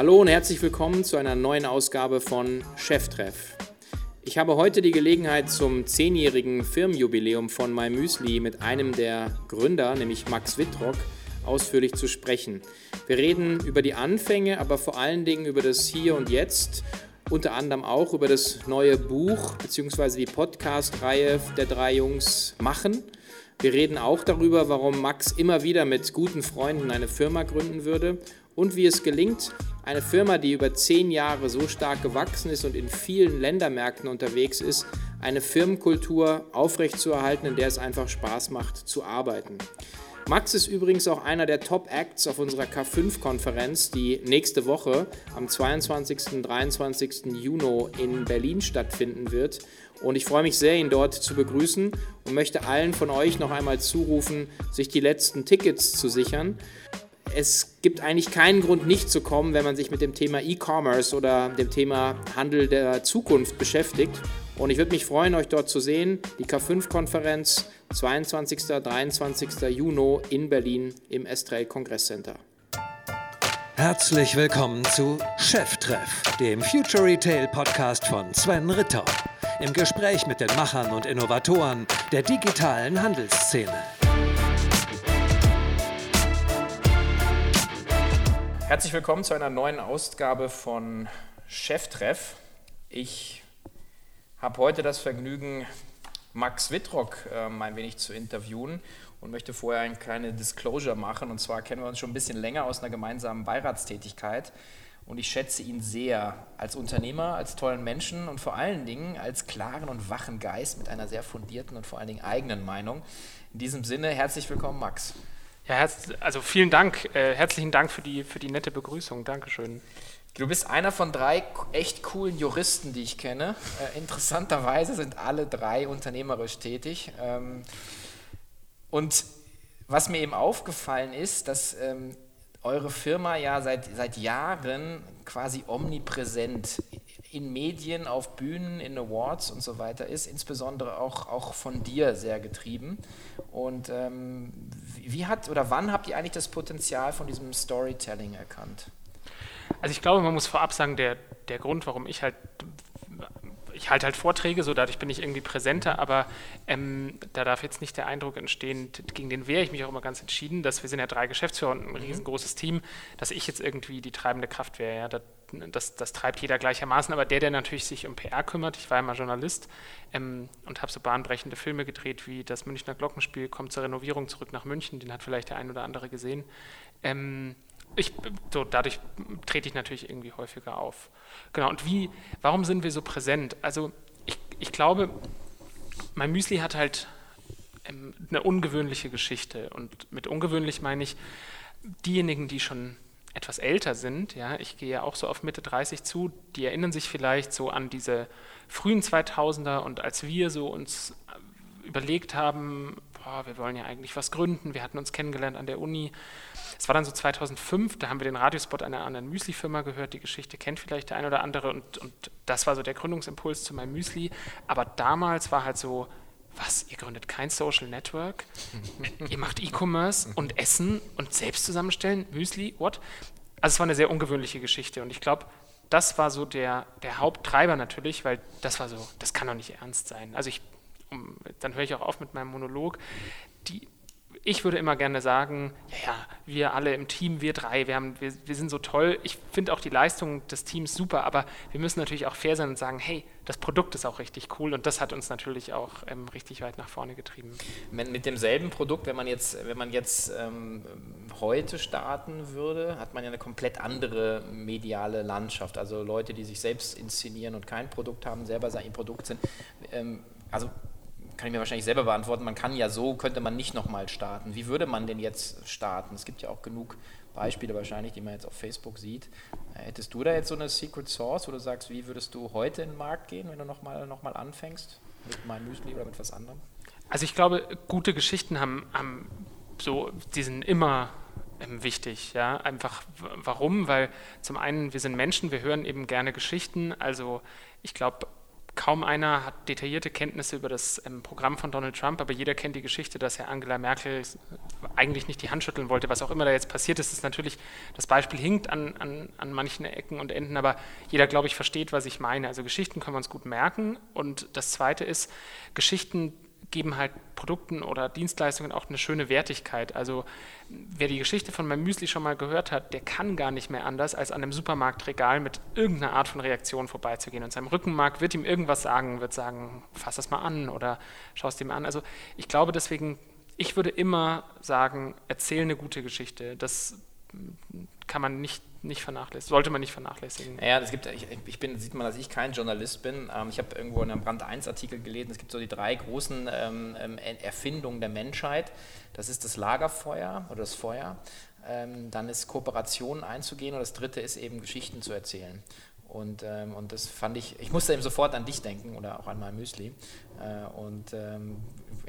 Hallo und herzlich willkommen zu einer neuen Ausgabe von Cheftreff. Ich habe heute die Gelegenheit, zum zehnjährigen Firmenjubiläum von MyMüsli mit einem der Gründer, nämlich Max Wittrock, ausführlich zu sprechen. Wir reden über die Anfänge, aber vor allen Dingen über das Hier und Jetzt, unter anderem auch über das neue Buch bzw. die Podcast-Reihe der drei Jungs machen. Wir reden auch darüber, warum Max immer wieder mit guten Freunden eine Firma gründen würde und wie es gelingt, eine Firma, die über zehn Jahre so stark gewachsen ist und in vielen Ländermärkten unterwegs ist, eine Firmenkultur aufrechtzuerhalten, in der es einfach Spaß macht zu arbeiten. Max ist übrigens auch einer der Top-Acts auf unserer K5-Konferenz, die nächste Woche am 22. und 23. Juni in Berlin stattfinden wird. Und ich freue mich sehr, ihn dort zu begrüßen und möchte allen von euch noch einmal zurufen, sich die letzten Tickets zu sichern es gibt eigentlich keinen Grund, nicht zu kommen, wenn man sich mit dem Thema E-Commerce oder dem Thema Handel der Zukunft beschäftigt. Und ich würde mich freuen, euch dort zu sehen. Die K5-Konferenz 22. 23. Juni in Berlin im Estrell Kongresscenter. Herzlich willkommen zu Cheftreff, dem Future Retail Podcast von Sven Ritter. Im Gespräch mit den Machern und Innovatoren der digitalen Handelsszene. Herzlich willkommen zu einer neuen Ausgabe von Cheftreff. Ich habe heute das Vergnügen, Max Wittrock äh, ein wenig zu interviewen und möchte vorher ein kleines Disclosure machen. Und zwar kennen wir uns schon ein bisschen länger aus einer gemeinsamen Beiratstätigkeit. Und ich schätze ihn sehr als Unternehmer, als tollen Menschen und vor allen Dingen als klaren und wachen Geist mit einer sehr fundierten und vor allen Dingen eigenen Meinung. In diesem Sinne, herzlich willkommen, Max. Ja, also vielen Dank, äh, herzlichen Dank für die, für die nette Begrüßung. Dankeschön. Du bist einer von drei echt coolen Juristen, die ich kenne. Äh, interessanterweise sind alle drei unternehmerisch tätig. Ähm, und was mir eben aufgefallen ist, dass ähm, eure Firma ja seit, seit Jahren quasi omnipräsent in Medien, auf Bühnen, in Awards und so weiter ist, insbesondere auch, auch von dir sehr getrieben. Und ähm, wie hat oder wann habt ihr eigentlich das Potenzial von diesem Storytelling erkannt? Also ich glaube, man muss vorab sagen, der, der Grund, warum ich halt ich halte halt Vorträge, so dadurch bin ich irgendwie präsenter, aber ähm, da darf jetzt nicht der Eindruck entstehen, gegen den wehre ich mich auch immer ganz entschieden, dass wir sind ja drei Geschäftsführer und ein mhm. riesengroßes Team, dass ich jetzt irgendwie die treibende Kraft wäre. Ja, das, das, treibt jeder gleichermaßen, aber der, der natürlich sich um PR kümmert, ich war ja mal Journalist ähm, und habe so bahnbrechende Filme gedreht, wie das Münchner Glockenspiel kommt zur Renovierung zurück nach München, den hat vielleicht der ein oder andere gesehen. Ähm, ich, so, dadurch trete ich natürlich irgendwie häufiger auf. Genau, und wie, warum sind wir so präsent? Also ich, ich glaube, mein Müsli hat halt ähm, eine ungewöhnliche Geschichte. Und mit ungewöhnlich meine ich, diejenigen, die schon etwas älter sind, ja, ich gehe ja auch so auf Mitte 30 zu, die erinnern sich vielleicht so an diese frühen 2000er und als wir so uns äh, überlegt haben, boah, wir wollen ja eigentlich was gründen, wir hatten uns kennengelernt an der Uni. Es war dann so 2005, da haben wir den Radiospot einer anderen Müsli-Firma gehört, die Geschichte kennt vielleicht der ein oder andere und, und das war so der Gründungsimpuls zu meinem Müsli. Aber damals war halt so, was, ihr gründet kein Social Network, ihr macht E-Commerce und Essen und selbst zusammenstellen, Müsli, what? Also es war eine sehr ungewöhnliche Geschichte und ich glaube, das war so der, der Haupttreiber natürlich, weil das war so, das kann doch nicht ernst sein. Also ich um, dann höre ich auch auf mit meinem Monolog, die, ich würde immer gerne sagen, ja, wir alle im Team, wir drei, wir, haben, wir, wir sind so toll. Ich finde auch die Leistung des Teams super, aber wir müssen natürlich auch fair sein und sagen, hey, das Produkt ist auch richtig cool und das hat uns natürlich auch ähm, richtig weit nach vorne getrieben. Mit demselben Produkt, wenn man jetzt, wenn man jetzt ähm, heute starten würde, hat man ja eine komplett andere mediale Landschaft. Also Leute, die sich selbst inszenieren und kein Produkt haben, selber sein Produkt sind. Ähm, also kann ich mir wahrscheinlich selber beantworten, man kann ja so, könnte man nicht nochmal starten. Wie würde man denn jetzt starten? Es gibt ja auch genug Beispiele wahrscheinlich, die man jetzt auf Facebook sieht. Äh, hättest du da jetzt so eine Secret Source, wo du sagst, wie würdest du heute in den Markt gehen, wenn du nochmal noch mal anfängst? Mit meinem Müsli oder mit was anderem? Also ich glaube, gute Geschichten haben, haben so, die sind immer ähm, wichtig. Ja? Einfach warum? Weil zum einen, wir sind Menschen, wir hören eben gerne Geschichten. Also ich glaube, kaum einer hat detaillierte Kenntnisse über das ähm, Programm von Donald Trump, aber jeder kennt die Geschichte, dass Herr Angela Merkel eigentlich nicht die Hand schütteln wollte. Was auch immer da jetzt passiert ist, ist natürlich, das Beispiel hinkt an, an, an manchen Ecken und Enden, aber jeder, glaube ich, versteht, was ich meine. Also Geschichten können wir uns gut merken. Und das Zweite ist, Geschichten geben halt Produkten oder Dienstleistungen auch eine schöne Wertigkeit. Also wer die Geschichte von meinem Müsli schon mal gehört hat, der kann gar nicht mehr anders, als an einem Supermarktregal mit irgendeiner Art von Reaktion vorbeizugehen. Und seinem Rückenmark wird ihm irgendwas sagen, wird sagen, fass das mal an oder schau es dir mal an. Also ich glaube deswegen, ich würde immer sagen, erzähl eine gute Geschichte. Das kann man nicht, nicht vernachlässigen, sollte man nicht vernachlässigen. Ja, es gibt, ich, ich, bin, sieht man, dass ich kein Journalist bin. Ähm, ich habe irgendwo in einem Brand 1 Artikel gelesen, es gibt so die drei großen ähm, ähm Erfindungen der Menschheit. Das ist das Lagerfeuer oder das Feuer. Ähm, dann ist Kooperationen einzugehen und das dritte ist eben Geschichten zu erzählen. Und, ähm, und das fand ich, ich musste eben sofort an dich denken oder auch an mein Müsli. Äh, und ähm,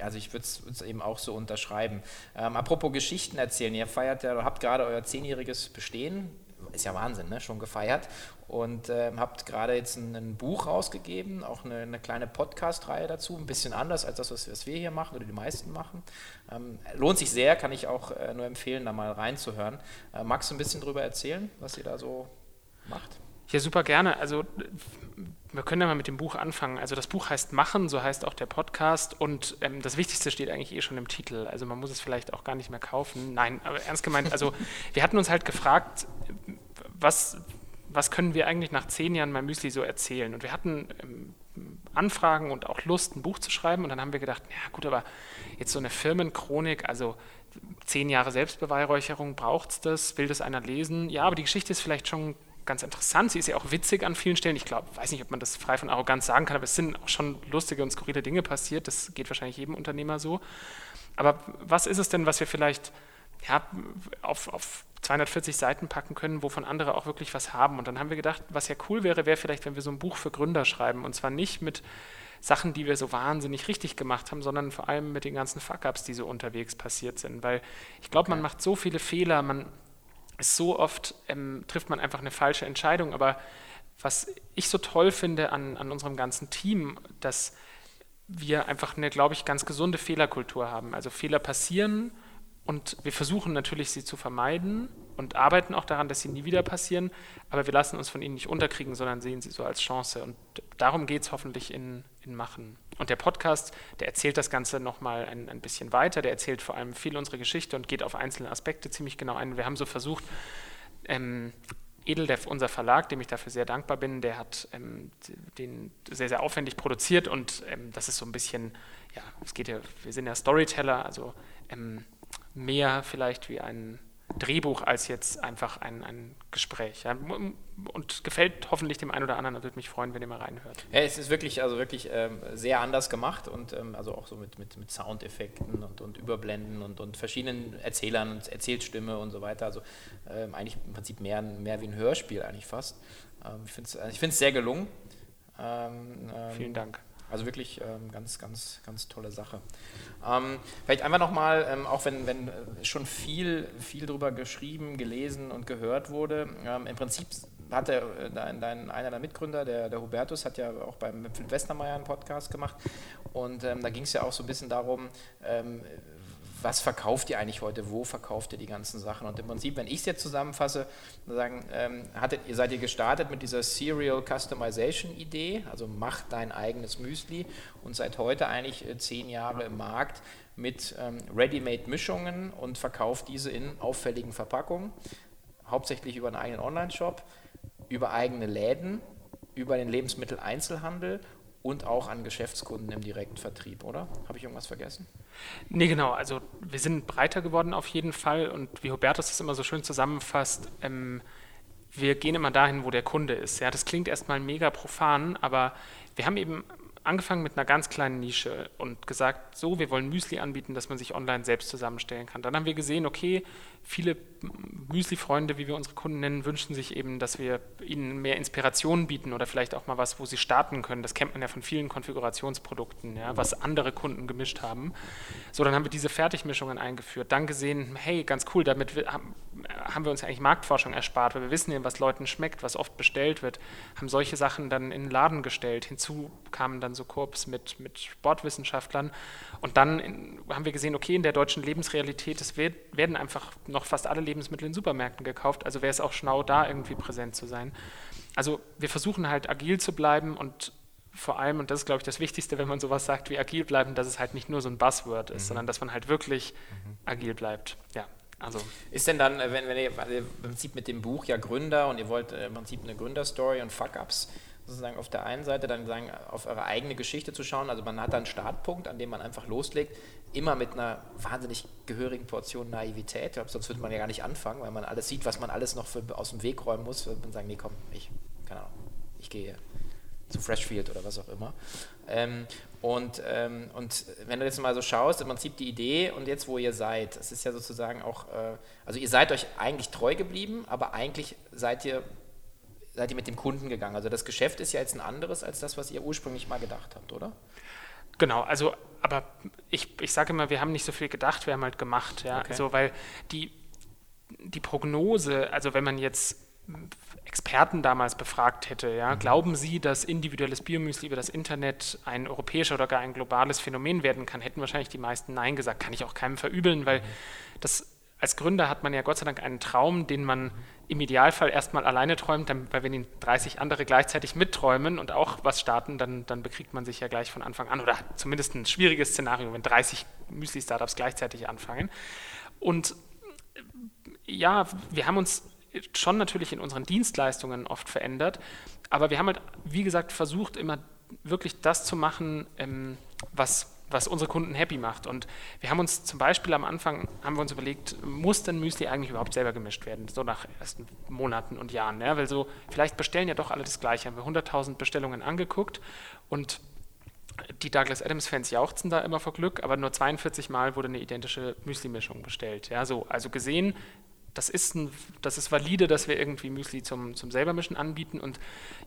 also ich würde es eben auch so unterschreiben. Ähm, apropos Geschichten erzählen, ihr feiert ja, habt gerade euer zehnjähriges Bestehen, ist ja Wahnsinn, ne? schon gefeiert. Und ähm, habt gerade jetzt ein, ein, Buch rausgegeben, auch eine, eine kleine Podcast-Reihe dazu, ein bisschen anders als das, was, was, wir hier machen oder die meisten machen. Ähm, lohnt sich sehr, kann ich auch äh, nur empfehlen, da mal reinzuhören. Äh, magst du ein bisschen drüber erzählen, was ihr da so macht? Ja, super gerne. Also wir können ja mal mit dem Buch anfangen. Also das Buch heißt Machen, so heißt auch der Podcast und ähm, das Wichtigste steht eigentlich eh schon im Titel. Also man muss es vielleicht auch gar nicht mehr kaufen. Nein, aber ernst gemeint, also wir hatten uns halt gefragt, was, was können wir eigentlich nach zehn Jahren mein Müsli so erzählen? Und wir hatten ähm, Anfragen und auch Lust, ein Buch zu schreiben und dann haben wir gedacht, ja gut, aber jetzt so eine Firmenchronik, also zehn Jahre Selbstbeweihräucherung, braucht es das? Will das einer lesen? Ja, aber die Geschichte ist vielleicht schon ganz interessant. Sie ist ja auch witzig an vielen Stellen. Ich glaube, weiß nicht, ob man das frei von Arroganz sagen kann, aber es sind auch schon lustige und skurrile Dinge passiert. Das geht wahrscheinlich jedem Unternehmer so. Aber was ist es denn, was wir vielleicht ja, auf, auf 240 Seiten packen können, wovon andere auch wirklich was haben? Und dann haben wir gedacht, was ja cool wäre, wäre vielleicht, wenn wir so ein Buch für Gründer schreiben. Und zwar nicht mit Sachen, die wir so wahnsinnig richtig gemacht haben, sondern vor allem mit den ganzen Fuck-ups, die so unterwegs passiert sind. Weil ich glaube, man macht so viele Fehler, man so oft ähm, trifft man einfach eine falsche Entscheidung. Aber was ich so toll finde an, an unserem ganzen Team, dass wir einfach eine, glaube ich, ganz gesunde Fehlerkultur haben. Also Fehler passieren und wir versuchen natürlich, sie zu vermeiden und arbeiten auch daran, dass sie nie wieder passieren, aber wir lassen uns von ihnen nicht unterkriegen, sondern sehen sie so als Chance. Und darum geht es hoffentlich in, in Machen. Und der Podcast, der erzählt das Ganze nochmal ein, ein bisschen weiter, der erzählt vor allem viel unsere Geschichte und geht auf einzelne Aspekte ziemlich genau ein. Wir haben so versucht, ähm, Edeldev, unser Verlag, dem ich dafür sehr dankbar bin, der hat ähm, den sehr, sehr aufwendig produziert und ähm, das ist so ein bisschen, ja, es geht ja, wir sind ja Storyteller, also ähm, mehr vielleicht wie ein Drehbuch als jetzt einfach ein, ein Gespräch. Ja. Und gefällt hoffentlich dem einen oder anderen und würde mich freuen, wenn ihr mal reinhört. Ja, es ist wirklich, also wirklich ähm, sehr anders gemacht und ähm, also auch so mit, mit, mit Soundeffekten und, und Überblenden und, und verschiedenen Erzählern und Erzählstimme und so weiter. Also ähm, eigentlich im Prinzip mehr, mehr wie ein Hörspiel eigentlich fast. Ähm, ich finde es ich sehr gelungen. Ähm, ähm, Vielen Dank. Also wirklich ähm, ganz, ganz, ganz tolle Sache. Ähm, vielleicht einfach nochmal, ähm, auch wenn, wenn äh, schon viel, viel drüber geschrieben, gelesen und gehört wurde, ähm, im Prinzip hat der, äh, dein, dein, einer der Mitgründer, der, der Hubertus, hat ja auch beim Philipp Westermeier einen Podcast gemacht und ähm, da ging es ja auch so ein bisschen darum, ähm, was verkauft ihr eigentlich heute, wo verkauft ihr die ganzen Sachen? Und im Prinzip, wenn ich es jetzt zusammenfasse, sagen, ähm, hattet, ihr seid ihr gestartet mit dieser Serial Customization Idee, also macht dein eigenes Müsli und seit heute eigentlich äh, zehn Jahre im Markt mit ähm, Ready-Made Mischungen und verkauft diese in auffälligen Verpackungen, hauptsächlich über einen eigenen Online-Shop, über eigene Läden, über den Lebensmitteleinzelhandel und auch an Geschäftskunden im Direktvertrieb, oder? Habe ich irgendwas vergessen? Nee, genau. Also wir sind breiter geworden auf jeden Fall und wie Hubertus das immer so schön zusammenfasst, ähm, wir gehen immer dahin, wo der Kunde ist. Ja, das klingt erstmal mega profan, aber wir haben eben angefangen mit einer ganz kleinen Nische und gesagt, so, wir wollen Müsli anbieten, dass man sich online selbst zusammenstellen kann. Dann haben wir gesehen, okay, viele Müsli-Freunde, wie wir unsere Kunden nennen, wünschen sich eben, dass wir ihnen mehr Inspiration bieten oder vielleicht auch mal was, wo sie starten können. Das kennt man ja von vielen Konfigurationsprodukten, ja, was andere Kunden gemischt haben. So, dann haben wir diese Fertigmischungen eingeführt, dann gesehen, hey, ganz cool, damit haben wir uns eigentlich Marktforschung erspart, weil wir wissen ja, was Leuten schmeckt, was oft bestellt wird, haben solche Sachen dann in den Laden gestellt. Hinzu kamen dann so Korps mit, mit Sportwissenschaftlern und dann in, haben wir gesehen, okay, in der deutschen Lebensrealität, es wird, werden einfach noch fast alle Lebensmittel in Supermärkten gekauft, also wäre es auch schlau, da irgendwie präsent zu sein. Also wir versuchen halt agil zu bleiben und vor allem, und das ist, glaube ich, das Wichtigste, wenn man sowas sagt wie agil bleiben, dass es halt nicht nur so ein Buzzword ist, mhm. sondern dass man halt wirklich mhm. agil bleibt. Ja. Also. Ist denn dann, äh, wenn, wenn ihr im Prinzip mit dem Buch ja Gründer und ihr wollt äh, im Prinzip eine Gründerstory und Fuck-Ups sozusagen auf der einen Seite dann sagen, auf eure eigene Geschichte zu schauen, also man hat da einen Startpunkt, an dem man einfach loslegt, immer mit einer wahnsinnig gehörigen Portion Naivität, glaube, sonst würde man ja gar nicht anfangen, weil man alles sieht, was man alles noch für, aus dem Weg räumen muss, würde man sagen, nee komm, ich, keine Ahnung, ich gehe zu Freshfield oder was auch immer. Ähm, und, ähm, und wenn du jetzt mal so schaust, im Prinzip die Idee und jetzt, wo ihr seid, das ist ja sozusagen auch, äh, also ihr seid euch eigentlich treu geblieben, aber eigentlich seid ihr, seid ihr mit dem Kunden gegangen. Also das Geschäft ist ja jetzt ein anderes als das, was ihr ursprünglich mal gedacht habt, oder? Genau, also, aber ich, ich sage immer, wir haben nicht so viel gedacht, wir haben halt gemacht, ja. Okay. Also, weil die, die Prognose, also wenn man jetzt Experten damals befragt hätte, ja, mhm. glauben Sie, dass individuelles Biomüsli über das Internet ein europäischer oder gar ein globales Phänomen werden kann, hätten wahrscheinlich die meisten Nein gesagt. Kann ich auch keinem verübeln, weil das als Gründer hat man ja Gott sei Dank einen Traum, den man im Idealfall erstmal alleine träumt, weil wenn ihn 30 andere gleichzeitig mitträumen und auch was starten, dann, dann bekriegt man sich ja gleich von Anfang an oder zumindest ein schwieriges Szenario, wenn 30 Müsli-Startups gleichzeitig anfangen. Und ja, wir haben uns schon natürlich in unseren Dienstleistungen oft verändert, aber wir haben halt, wie gesagt, versucht, immer wirklich das zu machen, ähm, was, was unsere Kunden happy macht. Und wir haben uns zum Beispiel am Anfang, haben wir uns überlegt, muss denn Müsli eigentlich überhaupt selber gemischt werden, so nach ersten Monaten und Jahren, ja? weil so, vielleicht bestellen ja doch alle das Gleiche, haben wir 100.000 Bestellungen angeguckt und die Douglas Adams Fans jauchzen da immer vor Glück, aber nur 42 Mal wurde eine identische Müsli-Mischung bestellt. Ja, so, also gesehen, das ist, ein, das ist valide, dass wir irgendwie Müsli zum, zum selbermischen anbieten und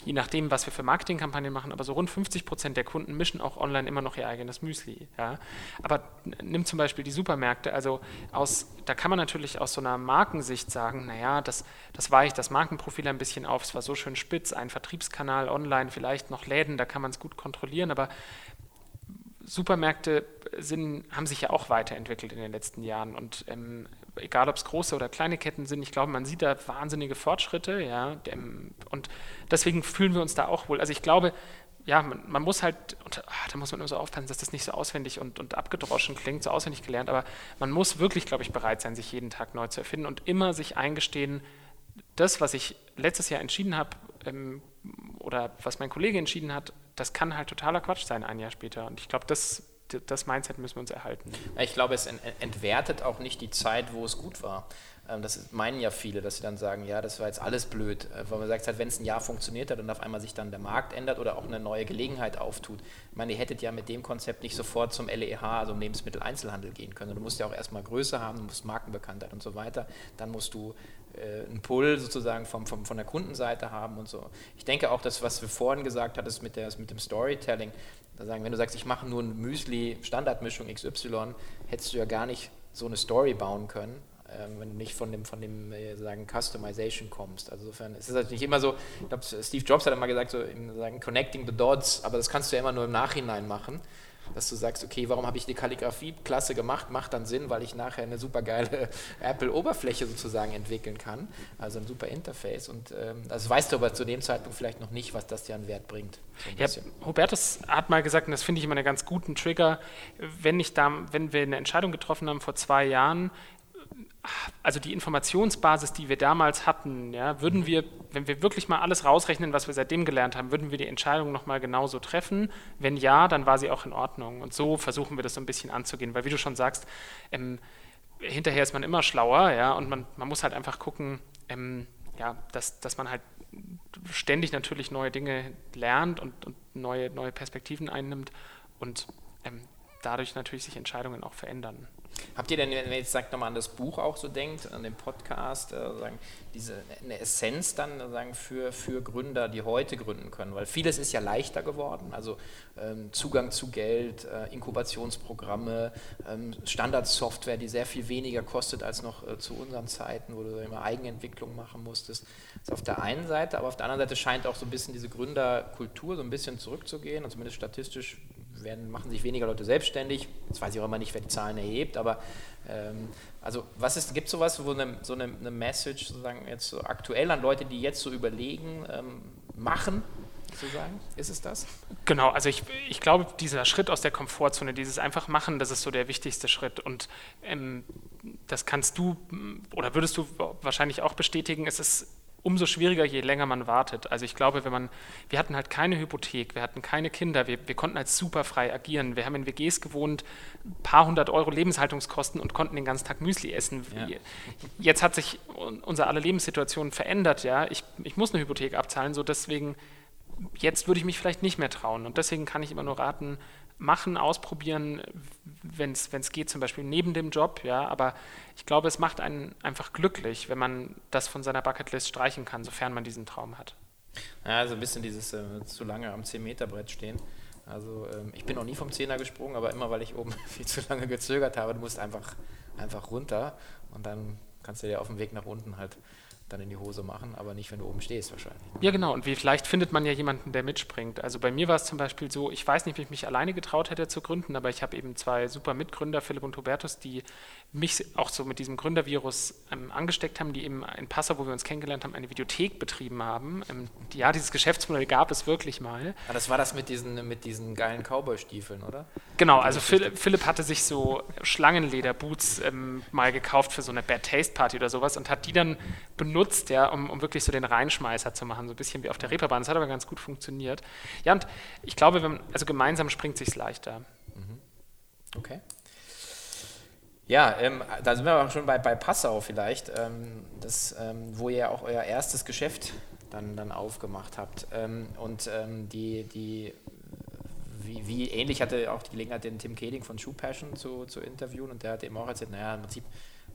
je nachdem, was wir für Marketingkampagnen machen, aber so rund 50 Prozent der Kunden mischen auch online immer noch ihr eigenes Müsli. Ja. Aber nimm zum Beispiel die Supermärkte, also aus, da kann man natürlich aus so einer Markensicht sagen, naja, das, das weicht das Markenprofil ein bisschen auf, es war so schön spitz, ein Vertriebskanal online, vielleicht noch Läden, da kann man es gut kontrollieren, aber Supermärkte sind, haben sich ja auch weiterentwickelt in den letzten Jahren und ähm, egal ob es große oder kleine Ketten sind, ich glaube, man sieht da wahnsinnige Fortschritte, ja, und deswegen fühlen wir uns da auch wohl. Also ich glaube, ja, man, man muss halt, und, ach, da muss man immer so aufpassen, dass das nicht so auswendig und, und abgedroschen klingt, so auswendig gelernt, aber man muss wirklich, glaube ich, bereit sein, sich jeden Tag neu zu erfinden und immer sich eingestehen, das, was ich letztes Jahr entschieden habe, ähm, oder was mein Kollege entschieden hat, das kann halt totaler Quatsch sein, ein Jahr später. Und ich glaube, das das Mindset müssen wir uns erhalten. Ich glaube, es entwertet auch nicht die Zeit, wo es gut war. Ähm, das meinen ja viele, dass sie dann sagen, ja, das war jetzt alles blöd. Äh, weil man sagt, halt, wenn es ein Jahr funktioniert hat und auf einmal sich dann der Markt ändert oder auch eine neue Gelegenheit auftut. Ich meine, ihr hättet ja mit dem Konzept nicht sofort zum LEH, also im Lebensmitteleinzelhandel gehen können. Du musst ja auch erstmal Größe haben, du musst Markenbekanntheit und so weiter. Dann musst du äh, einen Pull sozusagen vom, vom, von der Kundenseite haben und so. Ich denke auch, das, was wir vorhin gesagt hatten, mit, der, mit dem Storytelling, sagen, wenn du sagst, ich mache nur eine Müsli-Standardmischung XY, hättest du ja gar nicht so eine Story bauen können, ähm, wenn du nicht von dem, von dem äh, sagen, Customization kommst. Also insofern ist es halt nicht immer so, ich glaube, Steve Jobs hat immer gesagt, so in, sagen, connecting the dots, aber das kannst du ja immer nur im Nachhinein machen dass du sagst, okay, warum habe ich die Kalligrafie-Klasse gemacht? Macht dann Sinn, weil ich nachher eine super geile Apple-Oberfläche sozusagen entwickeln kann, also ein super Interface. Und ähm, also weißt du aber zu dem Zeitpunkt vielleicht noch nicht, was das dir an Wert bringt. So ja, Hubertus hat mal gesagt, und das finde ich immer einen ganz guten Trigger, wenn, ich da, wenn wir eine Entscheidung getroffen haben vor zwei Jahren, also die Informationsbasis, die wir damals hatten, ja, würden wir, wenn wir wirklich mal alles rausrechnen, was wir seitdem gelernt haben, würden wir die Entscheidung nochmal genauso treffen? Wenn ja, dann war sie auch in Ordnung. Und so versuchen wir das so ein bisschen anzugehen, weil wie du schon sagst, ähm, hinterher ist man immer schlauer, ja, und man, man muss halt einfach gucken, ähm, ja, dass, dass man halt ständig natürlich neue Dinge lernt und, und neue, neue Perspektiven einnimmt und ähm, dadurch natürlich sich Entscheidungen auch verändern. Habt ihr denn, wenn ihr jetzt sagt, nochmal an das Buch auch so denkt, an den Podcast, äh, sagen, diese eine Essenz dann sagen, für, für Gründer, die heute gründen können? Weil vieles ist ja leichter geworden, also ähm, Zugang zu Geld, äh, Inkubationsprogramme, ähm, Standardsoftware, die sehr viel weniger kostet als noch äh, zu unseren Zeiten, wo du immer Eigenentwicklung machen musstest. Das ist auf der einen Seite, aber auf der anderen Seite scheint auch so ein bisschen diese Gründerkultur so ein bisschen zurückzugehen und zumindest statistisch werden, machen sich weniger Leute selbstständig. Jetzt weiß ich auch immer nicht, wer die Zahlen erhebt, aber ähm, also was ist, gibt es sowas, wo eine, so eine, eine, Message sozusagen jetzt so aktuell an Leute, die jetzt so überlegen, ähm, machen, sozusagen? Ist es das? Genau, also ich, ich glaube, dieser Schritt aus der Komfortzone, dieses einfach machen, das ist so der wichtigste Schritt. Und ähm, das kannst du oder würdest du wahrscheinlich auch bestätigen, es ist umso schwieriger, je länger man wartet. Also ich glaube, wenn man, wir hatten halt keine Hypothek, wir hatten keine Kinder, wir, wir konnten halt super frei agieren. Wir haben in WGs gewohnt, ein paar hundert Euro Lebenshaltungskosten und konnten den ganzen Tag Müsli essen. Ja. Jetzt hat sich unsere alle Lebenssituation verändert, ja. Ich, ich muss eine Hypothek abzahlen, so deswegen, jetzt würde ich mich vielleicht nicht mehr trauen. Und deswegen kann ich immer nur raten, machen, ausprobieren, wenn es geht, zum Beispiel neben dem Job, ja, aber ich glaube, es macht einen einfach glücklich, wenn man das von seiner Bucketlist streichen kann, sofern man diesen Traum hat. Ja, also ein bisschen dieses äh, zu lange am 10-Meter-Brett stehen. Also ähm, ich bin noch nie vom Zehner gesprungen, aber immer, weil ich oben viel zu lange gezögert habe, du musst einfach, einfach runter und dann kannst du dir auf dem Weg nach unten halt dann in die Hose machen, aber nicht, wenn du oben stehst wahrscheinlich. Ja, genau. Und wie, vielleicht findet man ja jemanden, der mitspringt. Also bei mir war es zum Beispiel so, ich weiß nicht, wie ich mich alleine getraut hätte zu gründen, aber ich habe eben zwei super Mitgründer, Philipp und Hubertus, die mich auch so mit diesem Gründervirus ähm, angesteckt haben, die eben in Passau, wo wir uns kennengelernt haben, eine Videothek betrieben haben. Ähm, ja, dieses Geschäftsmodell gab es wirklich mal. Ah, das war das mit diesen, mit diesen geilen Cowboy-Stiefeln, oder? Genau, also Philipp, Philipp, hatte sich so Schlangenleder-Boots ähm, mal gekauft für so eine Bad Taste Party oder sowas und hat die dann benutzt, ja, um, um wirklich so den Reinschmeißer zu machen, so ein bisschen wie auf der Reeperbahn. Das hat aber ganz gut funktioniert. Ja, und ich glaube, wenn, also gemeinsam springt es sich leichter. Mhm. Okay. Ja, ähm, da sind wir auch schon bei, bei Passau vielleicht, ähm, das, ähm, wo ihr auch euer erstes Geschäft dann, dann aufgemacht habt. Ähm, und ähm, die, die wie, wie, ähnlich hatte auch die Gelegenheit, den Tim Keding von Shoe Passion zu, zu interviewen und der hat eben auch erzählt, naja, im Prinzip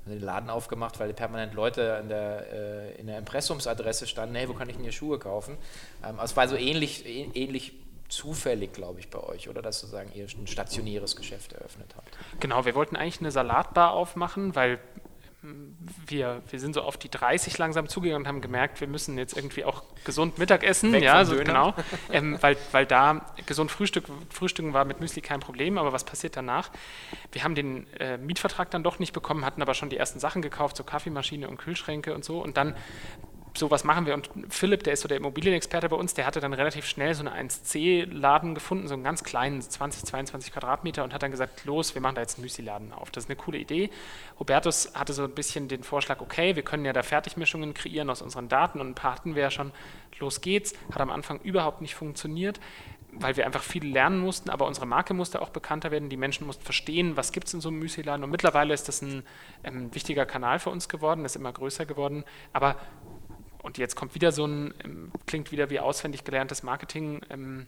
den Laden aufgemacht, weil permanent Leute in der, äh, in der Impressumsadresse standen, hey, wo kann ich denn hier Schuhe kaufen? Ähm, es war so ähnlich, ähnlich zufällig, glaube ich, bei euch, oder? Dass sozusagen ihr ein stationäres Geschäft eröffnet habt. Genau, wir wollten eigentlich eine Salatbar aufmachen, weil wir, wir sind so auf die 30 langsam zugegangen und haben gemerkt, wir müssen jetzt irgendwie auch gesund Mittag essen. Weg ja, so genau. Ähm, weil, weil da gesund Frühstück, Frühstücken war mit Müsli kein Problem, aber was passiert danach? Wir haben den äh, Mietvertrag dann doch nicht bekommen, hatten aber schon die ersten Sachen gekauft, so Kaffeemaschine und Kühlschränke und so. Und dann sowas machen wir. Und Philipp, der ist so der Immobilienexperte bei uns, der hatte dann relativ schnell so einen 1C-Laden gefunden, so einen ganz kleinen, 20, 22 Quadratmeter und hat dann gesagt, los, wir machen da jetzt einen Müsli-Laden auf. Das ist eine coole Idee. Hubertus hatte so ein bisschen den Vorschlag, okay, wir können ja da Fertigmischungen kreieren aus unseren Daten und ein paar hatten wir ja schon, los geht's. Hat am Anfang überhaupt nicht funktioniert weil wir einfach viel lernen mussten, aber unsere Marke musste auch bekannter werden. Die Menschen mussten verstehen, was gibt es in so einem Müsli-Laden. Und mittlerweile ist das ein ähm, wichtiger Kanal für uns geworden, ist immer größer geworden. Aber und jetzt kommt wieder so ein, ähm, klingt wieder wie auswendig gelerntes Marketing. Ähm,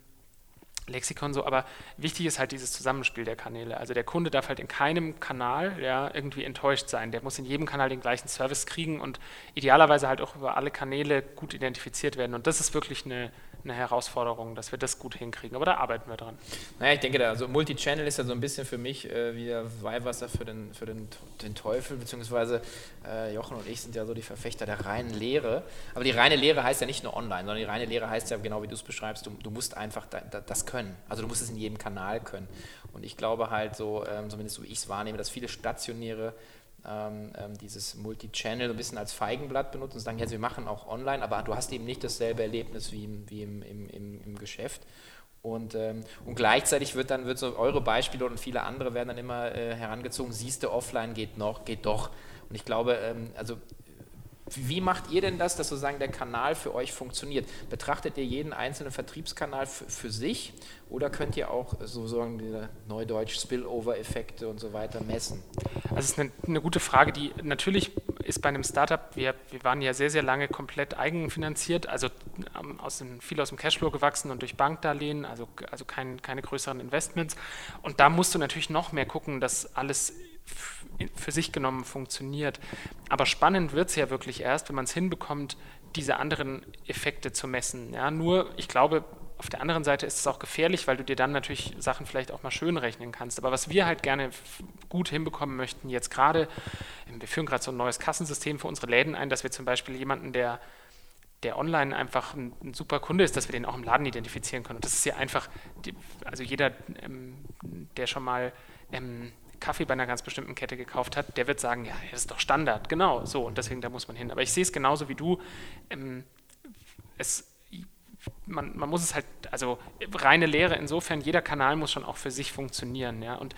so, aber wichtig ist halt dieses Zusammenspiel der Kanäle. Also der Kunde darf halt in keinem Kanal ja, irgendwie enttäuscht sein. Der muss in jedem Kanal den gleichen Service kriegen und idealerweise halt auch über alle Kanäle gut identifiziert werden. Und das ist wirklich eine, eine Herausforderung, dass wir das gut hinkriegen. Aber da arbeiten wir dran. Naja, ich denke, da, also Multichannel ist ja so ein bisschen für mich äh, wie der Weihwasser für den, für den, den Teufel, beziehungsweise äh, Jochen und ich sind ja so die Verfechter der reinen Lehre. Aber die reine Lehre heißt ja nicht nur online, sondern die reine Lehre heißt ja, genau wie du es beschreibst, du, du musst einfach da, da, das können. Also du musst es in jedem Kanal können. Und ich glaube halt so, ähm, zumindest so wie ich es wahrnehme, dass viele stationäre ähm, ähm, dieses Multi-Channel ein bisschen als Feigenblatt benutzen und sagen, ja, wir machen auch online, aber du hast eben nicht dasselbe Erlebnis wie im, wie im, im, im, im Geschäft. Und, ähm, und gleichzeitig wird dann wird so eure Beispiele und viele andere werden dann immer äh, herangezogen, siehst du, offline geht noch, geht doch. Und ich glaube, ähm, also wie macht ihr denn das, dass sozusagen der Kanal für euch funktioniert? Betrachtet ihr jeden einzelnen Vertriebskanal für sich oder könnt ihr auch sozusagen diese Neudeutsch Spillover-Effekte und so weiter messen? Also das ist eine, eine, gute Frage, die natürlich ist bei einem Startup, wir, wir waren ja sehr, sehr lange komplett eigenfinanziert, also ähm, aus dem, viel aus dem Cashflow gewachsen und durch Bankdarlehen, also, also kein, keine größeren Investments. Und da musst du natürlich noch mehr gucken, dass alles für sich genommen funktioniert. Aber spannend wird es ja wirklich erst, wenn man es hinbekommt, diese anderen Effekte zu messen. Ja, nur, ich glaube, auf der anderen Seite ist es auch gefährlich, weil du dir dann natürlich Sachen vielleicht auch mal schön rechnen kannst. Aber was wir halt gerne gut hinbekommen möchten, jetzt gerade, wir führen gerade so ein neues Kassensystem für unsere Läden ein, dass wir zum Beispiel jemanden, der der online einfach ein, ein, super Kunde ist, dass wir den auch im Laden identifizieren können. Und das ist ja einfach, die, also jeder, ähm, der schon mal ähm, Kaffee bei einer ganz bestimmten Kette gekauft hat, der wird sagen, ja, das ist doch Standard, genau, so und deswegen da muss man hin. Aber ich sehe es genauso wie du. Ähm, es, man, man, muss es halt, also reine Lehre insofern, jeder Kanal muss schon auch für sich funktionieren. Ja? Und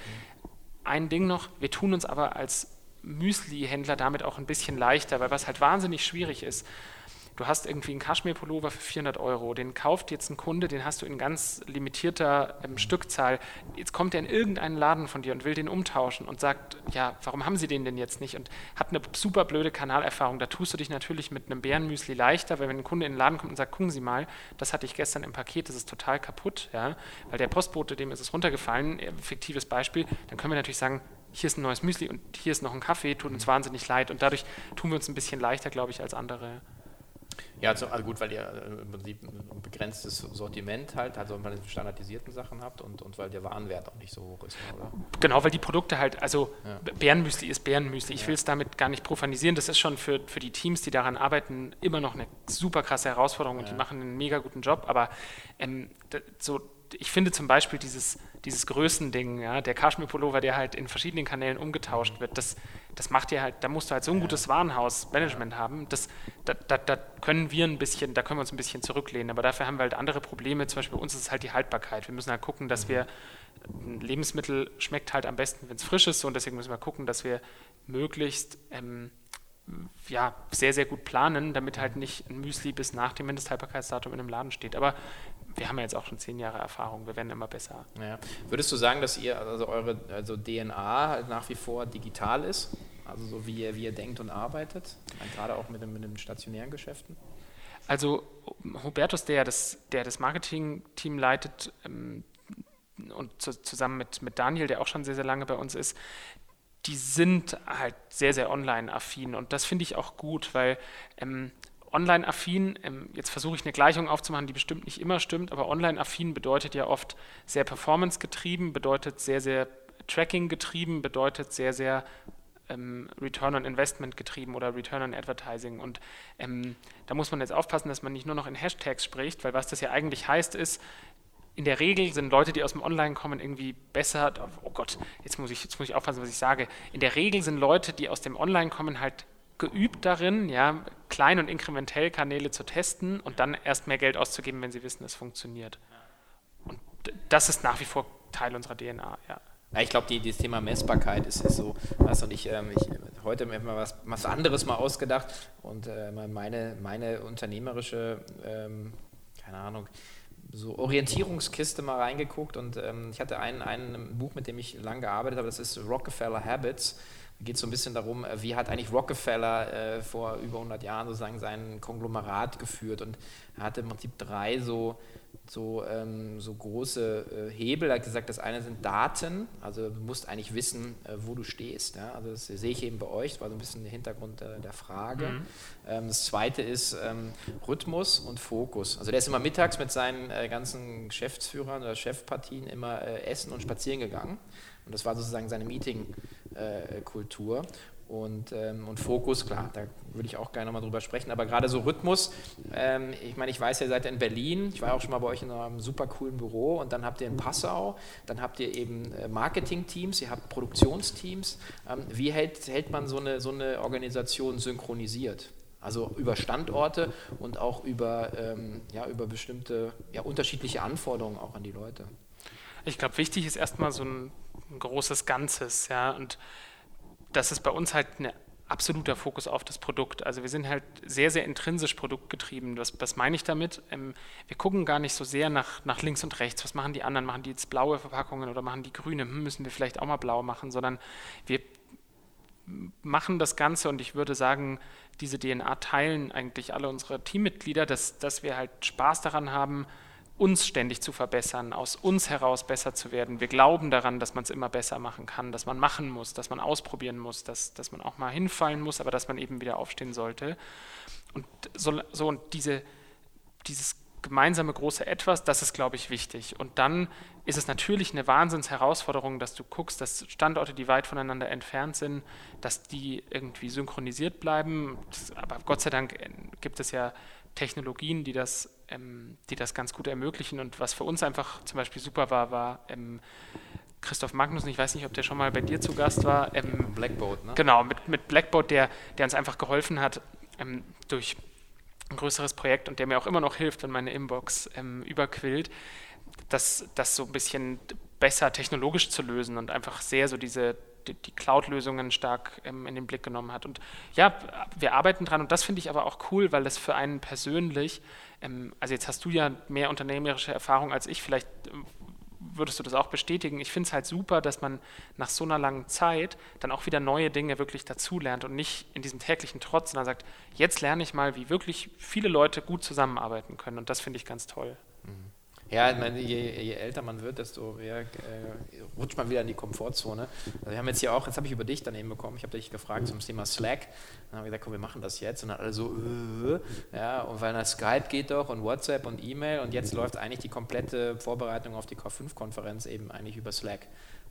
ein Ding noch, wir tun uns aber als Müsli-Händler damit auch ein bisschen leichter, weil was halt wahnsinnig schwierig ist, du hast irgendwie einen Kaschmir-Pullover für 400 Euro, den kauft jetzt ein Kunde, den hast du in ganz limitierter ähm, Stückzahl. Jetzt kommt er in irgendeinen Laden von dir und will den umtauschen und sagt, ja, warum haben sie den denn jetzt nicht? Und hat eine super blöde Kanalerfahrung. Da tust du dich natürlich mit einem Bärenmüsli leichter, weil wenn ein Kunde in den Laden kommt und sagt, gucken Sie mal, das hatte ich gestern im Paket, das ist total kaputt, ja, weil der Postbote, dem ist es runtergefallen, äh, fiktives Beispiel, dann können wir natürlich sagen, hier ist ein neues Müsli und hier ist noch ein Kaffee, tut uns wahnsinnig leid. Und dadurch tun wir uns ein bisschen leichter, glaube ich, als andere. Ja, also, also, gut, weil ihr äh, im Prinzip ein begrenztes Sortiment halt, also ihr standardisierten Sachen habt und, und weil der Warenwert auch nicht so hoch ist, oder? Genau, weil die Produkte halt, also ja. Bärenmüsli ist Bärenmüsli. Ich ja. will es damit gar nicht profanisieren. Das ist schon für, für die Teams, die daran arbeiten, immer noch eine super krasse Herausforderung und ja. die machen einen mega guten Job. Aber ähm, so ich finde zum Beispiel dieses, dieses Größending, ja, der Kaschmir-Pullover, der halt in verschiedenen Kanälen umgetauscht wird, das, das macht dir halt, da musst du halt so ein gutes Warenhausmanagement haben, das, da, da, da, können wir ein bisschen, da können wir uns ein bisschen zurücklehnen, aber dafür haben wir halt andere Probleme, zum Beispiel bei uns ist es halt die Haltbarkeit. Wir müssen halt gucken, dass wir, ein Lebensmittel schmeckt halt am besten, wenn es frisch ist und deswegen müssen wir gucken, dass wir möglichst ähm, ja, sehr, sehr gut planen, damit halt nicht ein Müsli bis nach dem Mindesthaltbarkeitsdatum in einem Laden steht. Aber wir haben ja jetzt auch schon zehn Jahre Erfahrung, wir werden immer besser. Ja. Würdest du sagen, dass ihr, also eure also DNA halt nach wie vor digital ist? Also so wie ihr, wie ihr denkt und arbeitet? Gerade auch mit, dem, mit den stationären Geschäften? Also Hubertus, der das, der das Marketing-Team leitet ähm, und zu, zusammen mit, mit Daniel, der auch schon sehr, sehr lange bei uns ist, die sind halt sehr, sehr online-affin und das finde ich auch gut, weil ähm, online-affin, ähm, jetzt versuche ich eine Gleichung aufzumachen, die bestimmt nicht immer stimmt, aber online-affin bedeutet ja oft sehr performance-getrieben, bedeutet sehr, sehr Tracking-getrieben, bedeutet sehr, sehr ähm, Return on Investment getrieben oder Return on Advertising. Und ähm, da muss man jetzt aufpassen, dass man nicht nur noch in Hashtags spricht, weil was das ja eigentlich heißt, ist, in der Regel sind Leute, die aus dem Online kommen, irgendwie besser. Oh Gott, jetzt muss ich, jetzt muss ich aufpassen, was ich sage. In der Regel sind Leute, die aus dem Online kommen, halt geübt darin, ja, klein und inkrementell Kanäle zu testen und dann erst mehr Geld auszugeben, wenn sie wissen, es funktioniert. Und das ist nach wie vor Teil unserer DNA, ja. Ich glaube, das Thema Messbarkeit ist, ist so, was und ich, ähm, ich heute mir mal was, was anderes mal ausgedacht und äh, meine, meine unternehmerische, ähm, keine Ahnung, so Orientierungskiste mal reingeguckt und ähm, ich hatte ein, ein Buch, mit dem ich lange gearbeitet habe, das ist Rockefeller Habits geht so ein bisschen darum, äh, wie hat eigentlich Rockefeller äh, vor über 100 Jahren sozusagen sein Konglomerat geführt und er hatte im Prinzip drei so, so, ähm, so große äh, Hebel. Er hat gesagt, das eine sind Daten, also du musst eigentlich wissen, äh, wo du stehst. Ja? Also das sehe ich eben bei euch, das war so ein bisschen der Hintergrund der, der Frage. Mhm. Ähm, das zweite ist ähm, Rhythmus und Fokus. Also der ist immer mittags mit seinen äh, ganzen Geschäftsführern oder Chefpartien immer äh, essen und spazieren gegangen. Und das war sozusagen seine Meeting-Kultur. Und, ähm, und Fokus, klar, da würde ich auch gerne nochmal drüber sprechen, aber gerade so Rhythmus, ähm, ich meine, ich weiß, ihr seid in Berlin, ich war auch schon mal bei euch in einem super coolen Büro und dann habt ihr in Passau, dann habt ihr eben äh, Marketing-Teams, ihr habt Produktionsteams. Ähm, wie hält, hält man so eine, so eine Organisation synchronisiert? Also über Standorte und auch über, ähm, ja, über bestimmte ja, unterschiedliche Anforderungen auch an die Leute. Ich glaube, wichtig ist erstmal so ein, ein, großes Ganzes, ja, und das ist bei uns halt ein absoluter Fokus auf das Produkt. Also wir sind halt sehr, sehr intrinsisch produktgetrieben. Was, was meine ich damit? Ähm, wir gucken gar nicht so sehr nach, nach links und rechts. Was machen die anderen? Machen die jetzt blaue Verpackungen oder machen die grüne? Hm, müssen wir vielleicht auch mal blau machen, sondern wir machen das Ganze und ich würde sagen, diese DNA teilen eigentlich alle unsere Teammitglieder, dass, dass wir halt Spaß daran haben, uns ständig zu verbessern, aus uns heraus besser zu werden. Wir glauben daran, dass man es immer besser machen kann, dass man machen muss, dass man ausprobieren muss, dass, dass man auch mal hinfallen muss, aber dass man eben wieder aufstehen sollte. Und so, so und diese, dieses gemeinsame große Etwas, das ist, glaube ich, wichtig. Und dann ist es natürlich eine Wahnsinnsherausforderung, dass du guckst, dass Standorte, die weit voneinander entfernt sind, dass die irgendwie synchronisiert bleiben. Aber Gott sei Dank äh, gibt es ja Technologien, die das, ähm, die das ganz gut ermöglichen. Und was für uns einfach zum Beispiel super war, war ähm, Christoph Magnus, ich weiß nicht, ob der schon mal bei dir zu Gast war. Ähm, Blackboard, ne? Genau, mit, mit Blackboard, der, der uns einfach geholfen hat, ähm, durch ein größeres Projekt und der mir auch immer noch hilft, wenn meine Inbox ähm, überquillt, das, das so ein bisschen besser technologisch zu lösen und einfach sehr so diese die, die Cloud-Lösungen stark ähm, in den Blick genommen hat. Und ja, wir arbeiten dran und das finde ich aber auch cool, weil das für einen persönlich, ähm, also jetzt hast du ja mehr unternehmerische Erfahrung als ich, vielleicht ähm, würdest du das auch bestätigen. Ich finde es halt super, dass man nach so einer langen Zeit dann auch wieder neue Dinge wirklich dazulernt und nicht in diesem täglichen Trotz, sondern sagt, jetzt lerne ich mal, wie wirklich viele Leute gut zusammenarbeiten können. Und das finde ich ganz toll. Mhm. Ja, ich meine, je, je, älter man wird, desto mehr äh, rutscht man wieder in die Komfortzone. Also wir haben jetzt hier auch, jetzt habe ich über dich dann eben bekommen, ich habe dich gefragt zum Thema Slack. Dann habe ich gesagt, komm, wir machen das jetzt. Und dann alle so, äh, ja, und weil dann Skype geht doch und WhatsApp und E-Mail und jetzt läuft eigentlich die komplette Vorbereitung auf die K5-Konferenz eben eigentlich über Slack.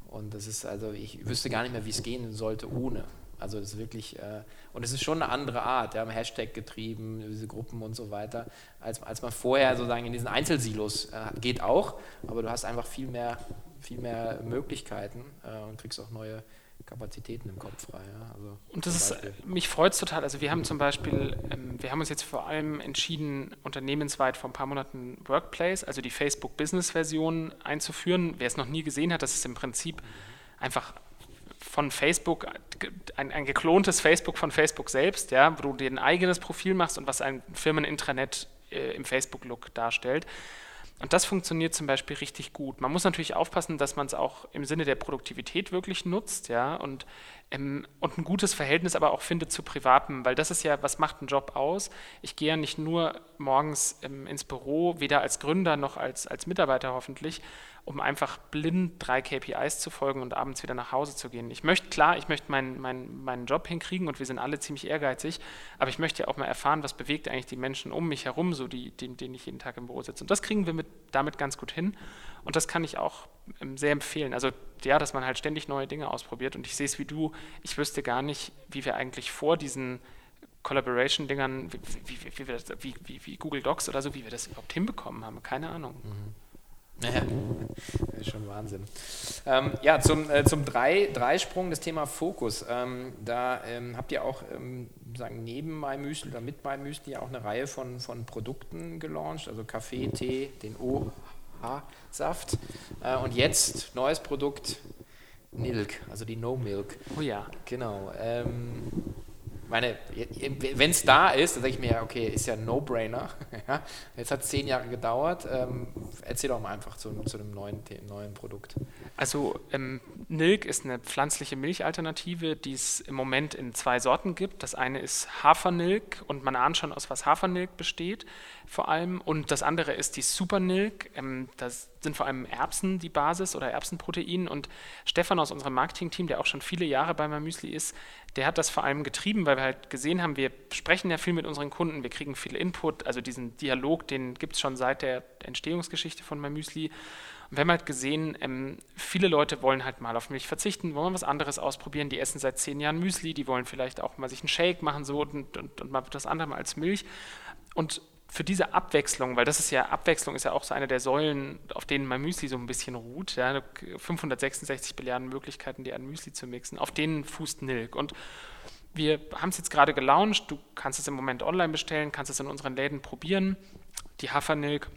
Und das ist also, ich wüsste gar nicht mehr, wie es gehen sollte ohne. Also das ist wirklich, äh, und es ist schon eine andere Art, ja, Hashtag getrieben, diese Gruppen und so weiter, als, als man vorher sozusagen in diesen Einzelsilos äh, geht auch, aber du hast einfach viel mehr, viel mehr Möglichkeiten äh, und kriegst auch neue Kapazitäten im Kopf frei. Ja. Also und das ist, mich freut es total. Also wir haben zum Beispiel, ähm, wir haben uns jetzt vor allem entschieden, unternehmensweit vor ein paar Monaten Workplace, also die Facebook-Business-Version einzuführen. Wer es noch nie gesehen hat, das ist im Prinzip einfach von Facebook, ein, ein geklontes Facebook von Facebook selbst, ja, wo du dir ein eigenes Profil machst und was ein Firmenintranet äh, im Facebook-Look darstellt. Und das funktioniert zum Beispiel richtig gut. Man muss natürlich aufpassen, dass man es auch im Sinne der Produktivität wirklich nutzt, ja, und, ähm, und ein gutes Verhältnis aber auch findet zu Privatem, weil das ist ja, was macht einen Job aus? Ich gehe ja nicht nur morgens ähm, ins Büro, weder als Gründer noch als, als Mitarbeiter hoffentlich, um einfach blind drei KPIs zu folgen und abends wieder nach Hause zu gehen. Ich möchte, klar, ich möchte meinen, meinen, meinen Job hinkriegen und wir sind alle ziemlich ehrgeizig, aber ich möchte ja auch mal erfahren, was bewegt eigentlich die Menschen um mich herum, so die, denen, denen ich jeden Tag im Büro sitze. Und das kriegen wir mit, damit ganz gut hin und das kann ich auch ähm, sehr empfehlen. Also ja, dass man halt ständig neue Dinge ausprobiert und ich sehe es wie du, ich wüsste gar nicht, wie wir eigentlich vor diesen Collaboration-Dingern, wie, wie, wie, wie, Google Docs oder so, wie wir das überhaupt hinbekommen haben. Keine Ahnung. Mhm. Ja, ist schon Wahnsinn. Ähm, ja, zum, äh, zum Drei, Dreisprung, das Thema Fokus. Ähm, da ähm, habt ihr auch ähm, sagen, neben MyMüsli oder mit MyMüsli auch eine Reihe von, von Produkten gelauncht, also Kaffee, Tee, den OH-Saft. Äh, und jetzt neues Produkt, Milk, also die No Milk. Oh ja. Genau. Meine, wenn es da ist, dann denke ich mir, okay, ist ja ein No-Brainer. ja, jetzt hat es zehn Jahre gedauert. Ähm, erzähl doch mal einfach zu, zu einem neuen, neuen Produkt. Also ähm, Nilk ist eine pflanzliche Milchalternative, die es im Moment in zwei Sorten gibt. Das eine ist Hafernilk und man ahnt schon, aus was Hafernilk besteht vor allem. Und das andere ist die Supernilk. Ähm, das sind vor allem Erbsen die Basis oder Erbsenprotein. Und Stefan aus unserem Marketing-Team, der auch schon viele Jahre bei Mamüsli ist, der hat das vor allem getrieben, weil wir halt gesehen haben, wir sprechen ja viel mit unseren Kunden, wir kriegen viel Input. Also diesen Dialog, den gibt es schon seit der Entstehungsgeschichte von Mamüsli. Und wir haben halt gesehen, ähm, viele Leute wollen halt mal auf Milch verzichten, wollen was anderes ausprobieren. Die essen seit zehn Jahren Müsli, die wollen vielleicht auch mal sich einen Shake machen so und, und, und mal das andere mal als Milch. Und für diese Abwechslung, weil das ist ja, Abwechslung ist ja auch so eine der Säulen, auf denen mein Müsli so ein bisschen ruht, ja, 566 Milliarden Möglichkeiten, die an Müsli zu mixen, auf denen fußt Nilk. Und wir haben es jetzt gerade gelauncht, du kannst es im Moment online bestellen, kannst es in unseren Läden probieren. Die Hafernilk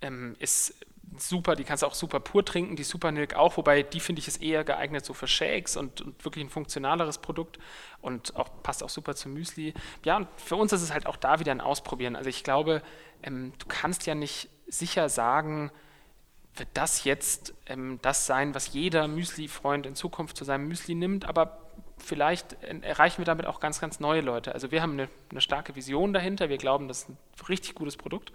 ähm, ist super, die kannst du auch super pur trinken, die Supernilk auch, wobei die finde ich ist eher geeignet so für Shakes und, und, wirklich ein funktionaleres Produkt und auch passt auch super zum Müsli. Ja, und für uns ist es halt auch da wieder ein Ausprobieren. Also ich glaube, ähm, du kannst ja nicht sicher sagen, wird das jetzt ähm, das sein, was jeder Müsli-Freund in Zukunft zu seinem Müsli nimmt, aber vielleicht erreichen wir damit auch ganz, ganz neue Leute. Also wir haben eine, eine starke Vision dahinter, wir glauben, das ist ein richtig gutes Produkt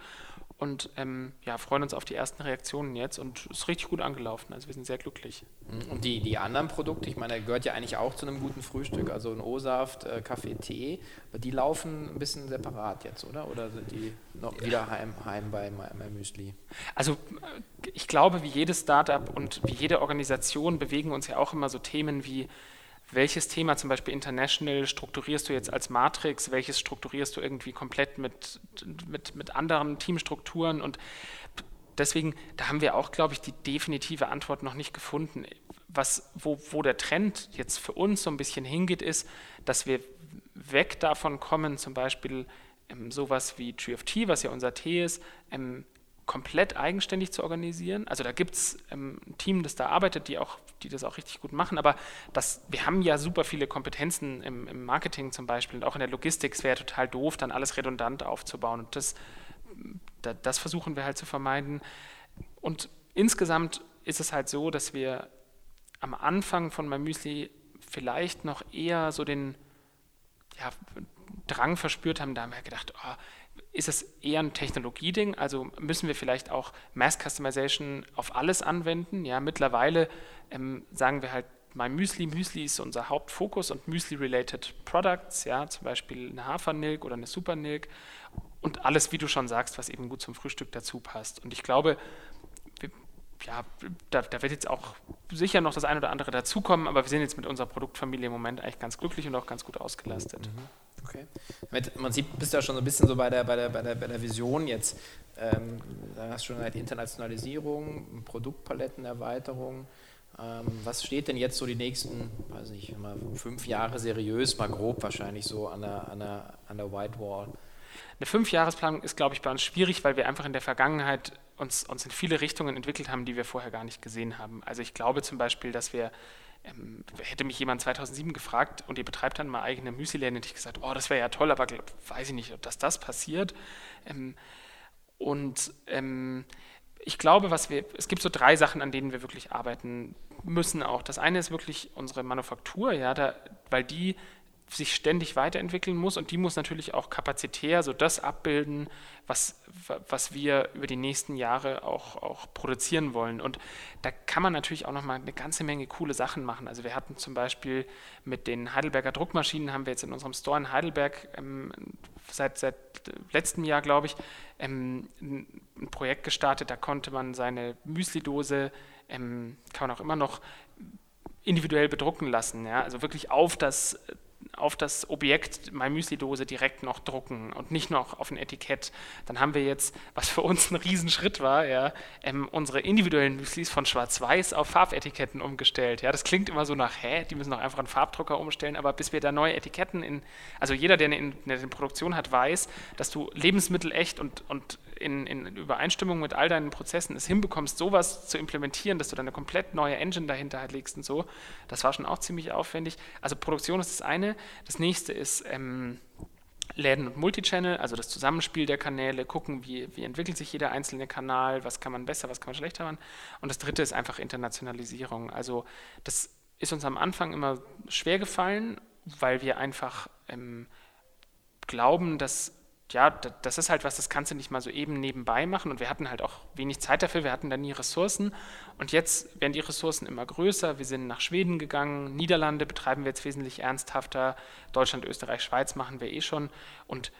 und ähm, ja, freuen uns auf die ersten Reaktionen jetzt und es ist richtig gut angelaufen. Also wir sind sehr glücklich. Mhm. Und die, die anderen Produkte, ich meine, gehört ja eigentlich auch zu einem guten Frühstück, also ein O-Saft, äh, Kaffee, Tee, aber die laufen ein bisschen separat jetzt, oder? Oder sind die noch wieder heim, heim bei meinem Müsli? Also äh, ich glaube, wie jedes Startup und wie jede Organisation bewegen uns ja auch immer so Themen wie welches Thema zum Beispiel international strukturierst du jetzt als Matrix, welches strukturierst du irgendwie komplett mit, mit, mit anderen Teamstrukturen und deswegen, da haben wir auch, glaube ich, die definitive Antwort noch nicht gefunden. Was, wo, wo der Trend jetzt für uns so ein bisschen hingeht, ist, dass wir weg davon kommen, zum Beispiel ähm, sowas wie Tea, was ja unser Tee ist, ähm, komplett eigenständig zu organisieren. Also da gibt es ähm, ein Team, das da arbeitet, die, auch, die das auch richtig gut machen, aber das, wir haben ja super viele Kompetenzen im, im Marketing zum Beispiel und auch in der Logistik. Es wäre total doof, dann alles redundant aufzubauen. Und das, da, das versuchen wir halt zu vermeiden. Und insgesamt ist es halt so, dass wir am Anfang von MyMüsli vielleicht noch eher so den ja, Drang verspürt haben, da haben wir gedacht, oh, ist es eher ein Technologieding, also müssen wir vielleicht auch Mass Customization auf alles anwenden. Ja, mittlerweile ähm, sagen wir halt My Müsli, Müsli ist unser Hauptfokus und Müsli-related Products, ja, zum Beispiel eine Hafernilk oder eine Supernilk und alles, wie du schon sagst, was eben gut zum Frühstück dazu passt. Und ich glaube, ja, da, da, wird jetzt auch sicher noch das ein oder andere dazukommen, aber wir sind jetzt mit unserer Produktfamilie im Moment eigentlich ganz glücklich und auch ganz gut ausgelastet. Mhm. Okay. Man sieht, bist ja schon so ein bisschen so bei der, bei der, bei der, bei der Vision jetzt. Ähm, da hast du schon halt Internationalisierung, Produktpalettenerweiterung. Ähm, was steht denn jetzt so die nächsten, weiß nicht, mal fünf Jahre seriös, mal grob wahrscheinlich so an der, an der, an der White Wall? Eine Fünfjahresplanung ist, glaube ich, bei uns schwierig, weil wir einfach in der Vergangenheit uns, uns in viele Richtungen entwickelt haben, die wir vorher gar nicht gesehen haben. Also ich glaube zum Beispiel, dass wir ähm, hätte mich jemand 2007 gefragt und ihr betreibt dann mal eigene Müsli-Läden, hätte ich gesagt, oh, das wäre ja toll, aber glaub, weiß ich nicht, ob das, das passiert. Ähm, und ähm, ich glaube, was wir, es gibt so drei Sachen, an denen wir wirklich arbeiten müssen auch. Das eine ist wirklich unsere Manufaktur, ja, da, weil die sich ständig weiterentwickeln muss und die muss natürlich auch kapazitär so das abbilden, was, was wir über die nächsten Jahre auch, auch produzieren wollen. Und da kann man natürlich auch nochmal eine ganze Menge coole Sachen machen. Also wir hatten zum Beispiel mit den Heidelberger Druckmaschinen, haben wir jetzt in unserem Store in Heidelberg ähm, seit, seit letztem Jahr, glaube ich, ähm, ein Projekt gestartet, da konnte man seine Müslidose, ähm, kann man auch immer noch individuell bedrucken lassen. Ja? Also wirklich auf das auf das Objekt MyMüsli-Dose direkt noch drucken und nicht noch auf ein Etikett. Dann haben wir jetzt, was für uns ein Riesenschritt war, ja, ähm, unsere individuellen Müslis von Schwarz-Weiß auf Farbetiketten umgestellt. Ja, das klingt immer so nach, hä, die müssen doch einfach einen Farbdrucker umstellen, aber bis wir da neue Etiketten in, also jeder, der eine, eine Produktion hat, weiß, dass du Lebensmittel echt und, und in, in, Übereinstimmung mit all deinen Prozessen es hinbekommst, sowas zu implementieren, dass du dann eine komplett neue Engine dahinter halt legst und so, das war schon auch ziemlich aufwendig. Also Produktion ist das eine. Das nächste ist ähm, Läden und Multichannel, also das Zusammenspiel der Kanäle, gucken, wie, wie entwickelt sich jeder einzelne Kanal, was kann man besser, was kann man schlechter machen. Und das dritte ist einfach Internationalisierung. Also das ist uns am Anfang immer schwer gefallen, weil wir einfach ähm, glauben, dass ja, das ist halt was, das kannst du nicht mal so eben nebenbei machen. Und wir hatten halt auch wenig Zeit dafür, wir hatten da nie Ressourcen. Und jetzt werden die Ressourcen immer größer. Wir sind nach Schweden gegangen, Niederlande betreiben wir jetzt wesentlich ernsthafter, Deutschland, Österreich, Schweiz machen wir eh schon. Und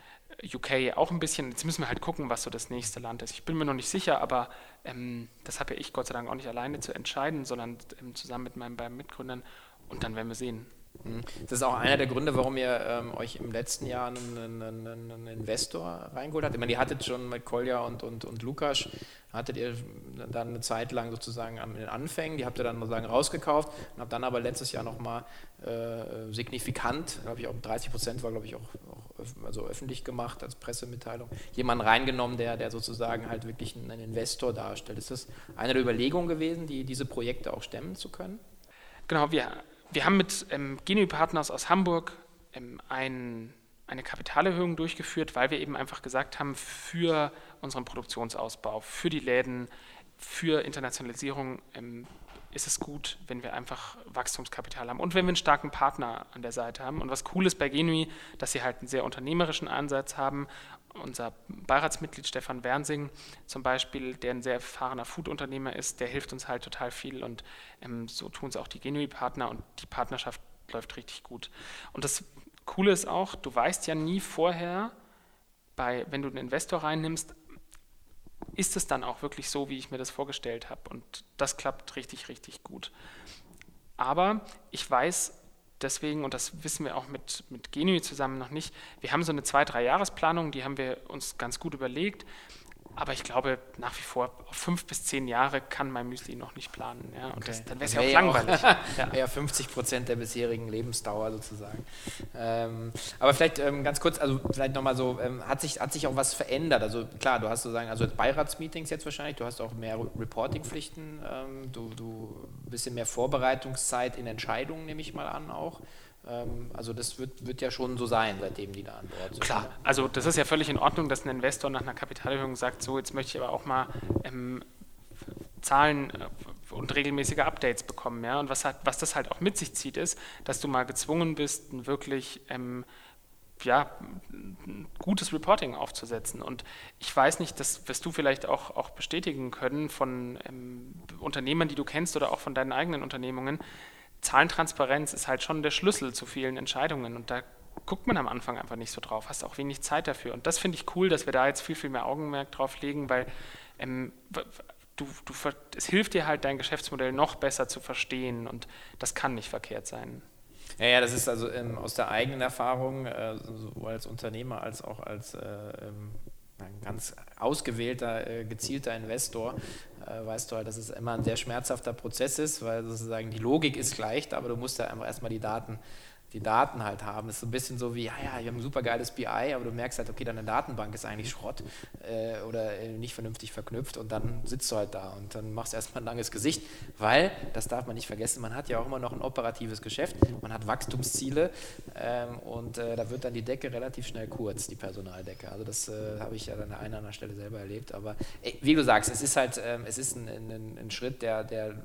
UK auch ein bisschen. Jetzt müssen wir halt gucken, was so das nächste Land ist. Ich bin mir noch nicht sicher, aber ähm, das habe ja ich Gott sei Dank auch nicht alleine zu entscheiden, sondern ähm, zusammen mit meinen beiden Mitgründern. Und dann werden wir sehen. Mhm. Das ist auch einer der Gründe, warum ihr ähm, euch im letzten Jahr einen, einen, einen, Investor reingeholt habt. Ich meine, ihr hattet schon mit Kolja und, und, und Lukas, hattet ihr dann eine Zeit lang sozusagen an den Anfängen, die habt ihr dann sozusagen rausgekauft und habt dann aber letztes Jahr nochmal äh, signifikant, glaube ich auch 30 Prozent war glaube ich auch, auch also öffentlich gemacht als Pressemitteilung, jemanden reingenommen, der, der sozusagen halt wirklich einen Investor darstellt. Ist das eine der Überlegungen gewesen, die, diese Projekte auch stemmen zu können? Genau, wir wir haben mit ähm, Genui Partners aus Hamburg ähm, ein, eine Kapitalerhöhung durchgeführt, weil wir eben einfach gesagt haben, für unseren Produktionsausbau, für die Läden, für Internationalisierung ähm, ist es gut, wenn wir einfach Wachstumskapital haben und wenn wir einen starken Partner an der Seite haben. Und was cool ist bei Genui, dass sie halt einen sehr unternehmerischen Ansatz haben. Unser Beiratsmitglied Stefan Wernsing zum Beispiel, der ein sehr erfahrener Food-Unternehmer ist, der hilft uns halt total viel und ähm, so tun es auch die Genui-Partner und die Partnerschaft läuft richtig gut. Und das Coole ist auch, du weißt ja nie vorher, bei, wenn du einen Investor reinnimmst, ist es dann auch wirklich so, wie ich mir das vorgestellt habe. Und das klappt richtig, richtig gut. Aber ich weiß deswegen, und das wissen wir auch mit, mit Genui zusammen noch nicht, wir haben so eine zwei-, drei Jahresplanung, die haben wir uns ganz gut überlegt. Aber ich glaube, nach wie vor, auf fünf bis zehn Jahre kann mein Müsli noch nicht planen. Ja? Und okay. das, dann wäre es ja auch langweilig. ja. ja, 50 Prozent der bisherigen Lebensdauer sozusagen. Ähm, aber vielleicht ähm, ganz kurz, also vielleicht nochmal so, ähm, hat, sich, hat sich auch was verändert? Also klar, du hast sozusagen, also Beiratsmeetings jetzt wahrscheinlich, du hast auch mehr Reportingpflichten, ähm, du, du ein bisschen mehr Vorbereitungszeit in Entscheidungen, nehme ich mal an auch. Ähm, also das wird, wird ja schon so sein, seitdem die da an Bord sind. Klar, also das ist ja völlig in Ordnung, dass ein Investor nach einer Kapitalerhöhung sagt, so jetzt möchte ich aber auch mal ähm, Zahlen äh, und regelmäßige Updates bekommen. Ja? Und was, hat, was das halt auch mit sich zieht, ist, dass du mal gezwungen bist, ein wirklich ähm, ja, gutes Reporting aufzusetzen. Und ich weiß nicht, das wirst du vielleicht auch, auch bestätigen können von ähm, Unternehmern, die du kennst oder auch von deinen eigenen Unternehmungen, Zahlentransparenz ist halt schon der Schlüssel zu vielen Entscheidungen und da guckt man am Anfang einfach nicht so drauf, hast auch wenig Zeit dafür. Und das finde ich cool, dass wir da jetzt viel, viel mehr Augenmerk drauf legen, weil ähm, du, du, es hilft dir halt, dein Geschäftsmodell noch besser zu verstehen und das kann nicht verkehrt sein. Ja, ja, das ist also ähm, aus der eigenen Erfahrung, äh, sowohl als Unternehmer als auch als äh, ähm, ein ganz ausgewählter, äh, gezielter Investor, weißt du halt, dass es immer ein sehr schmerzhafter Prozess ist, weil sozusagen die Logik ist gleich, aber du musst ja einfach erstmal die Daten die Daten halt haben. Das ist so ein bisschen so wie, ja, ja, wir haben ein super geiles BI, aber du merkst halt, okay, deine Datenbank ist eigentlich Schrott äh, oder äh, nicht vernünftig verknüpft und dann sitzt du halt da und dann machst du erstmal ein langes Gesicht, weil, das darf man nicht vergessen, man hat ja auch immer noch ein operatives Geschäft, man hat Wachstumsziele ähm, und äh, da wird dann die Decke relativ schnell kurz, die Personaldecke. Also das äh, habe ich ja an der einen oder anderen Stelle selber erlebt, aber wie du sagst, es ist halt, ähm, es ist ein, ein, ein Schritt, der, der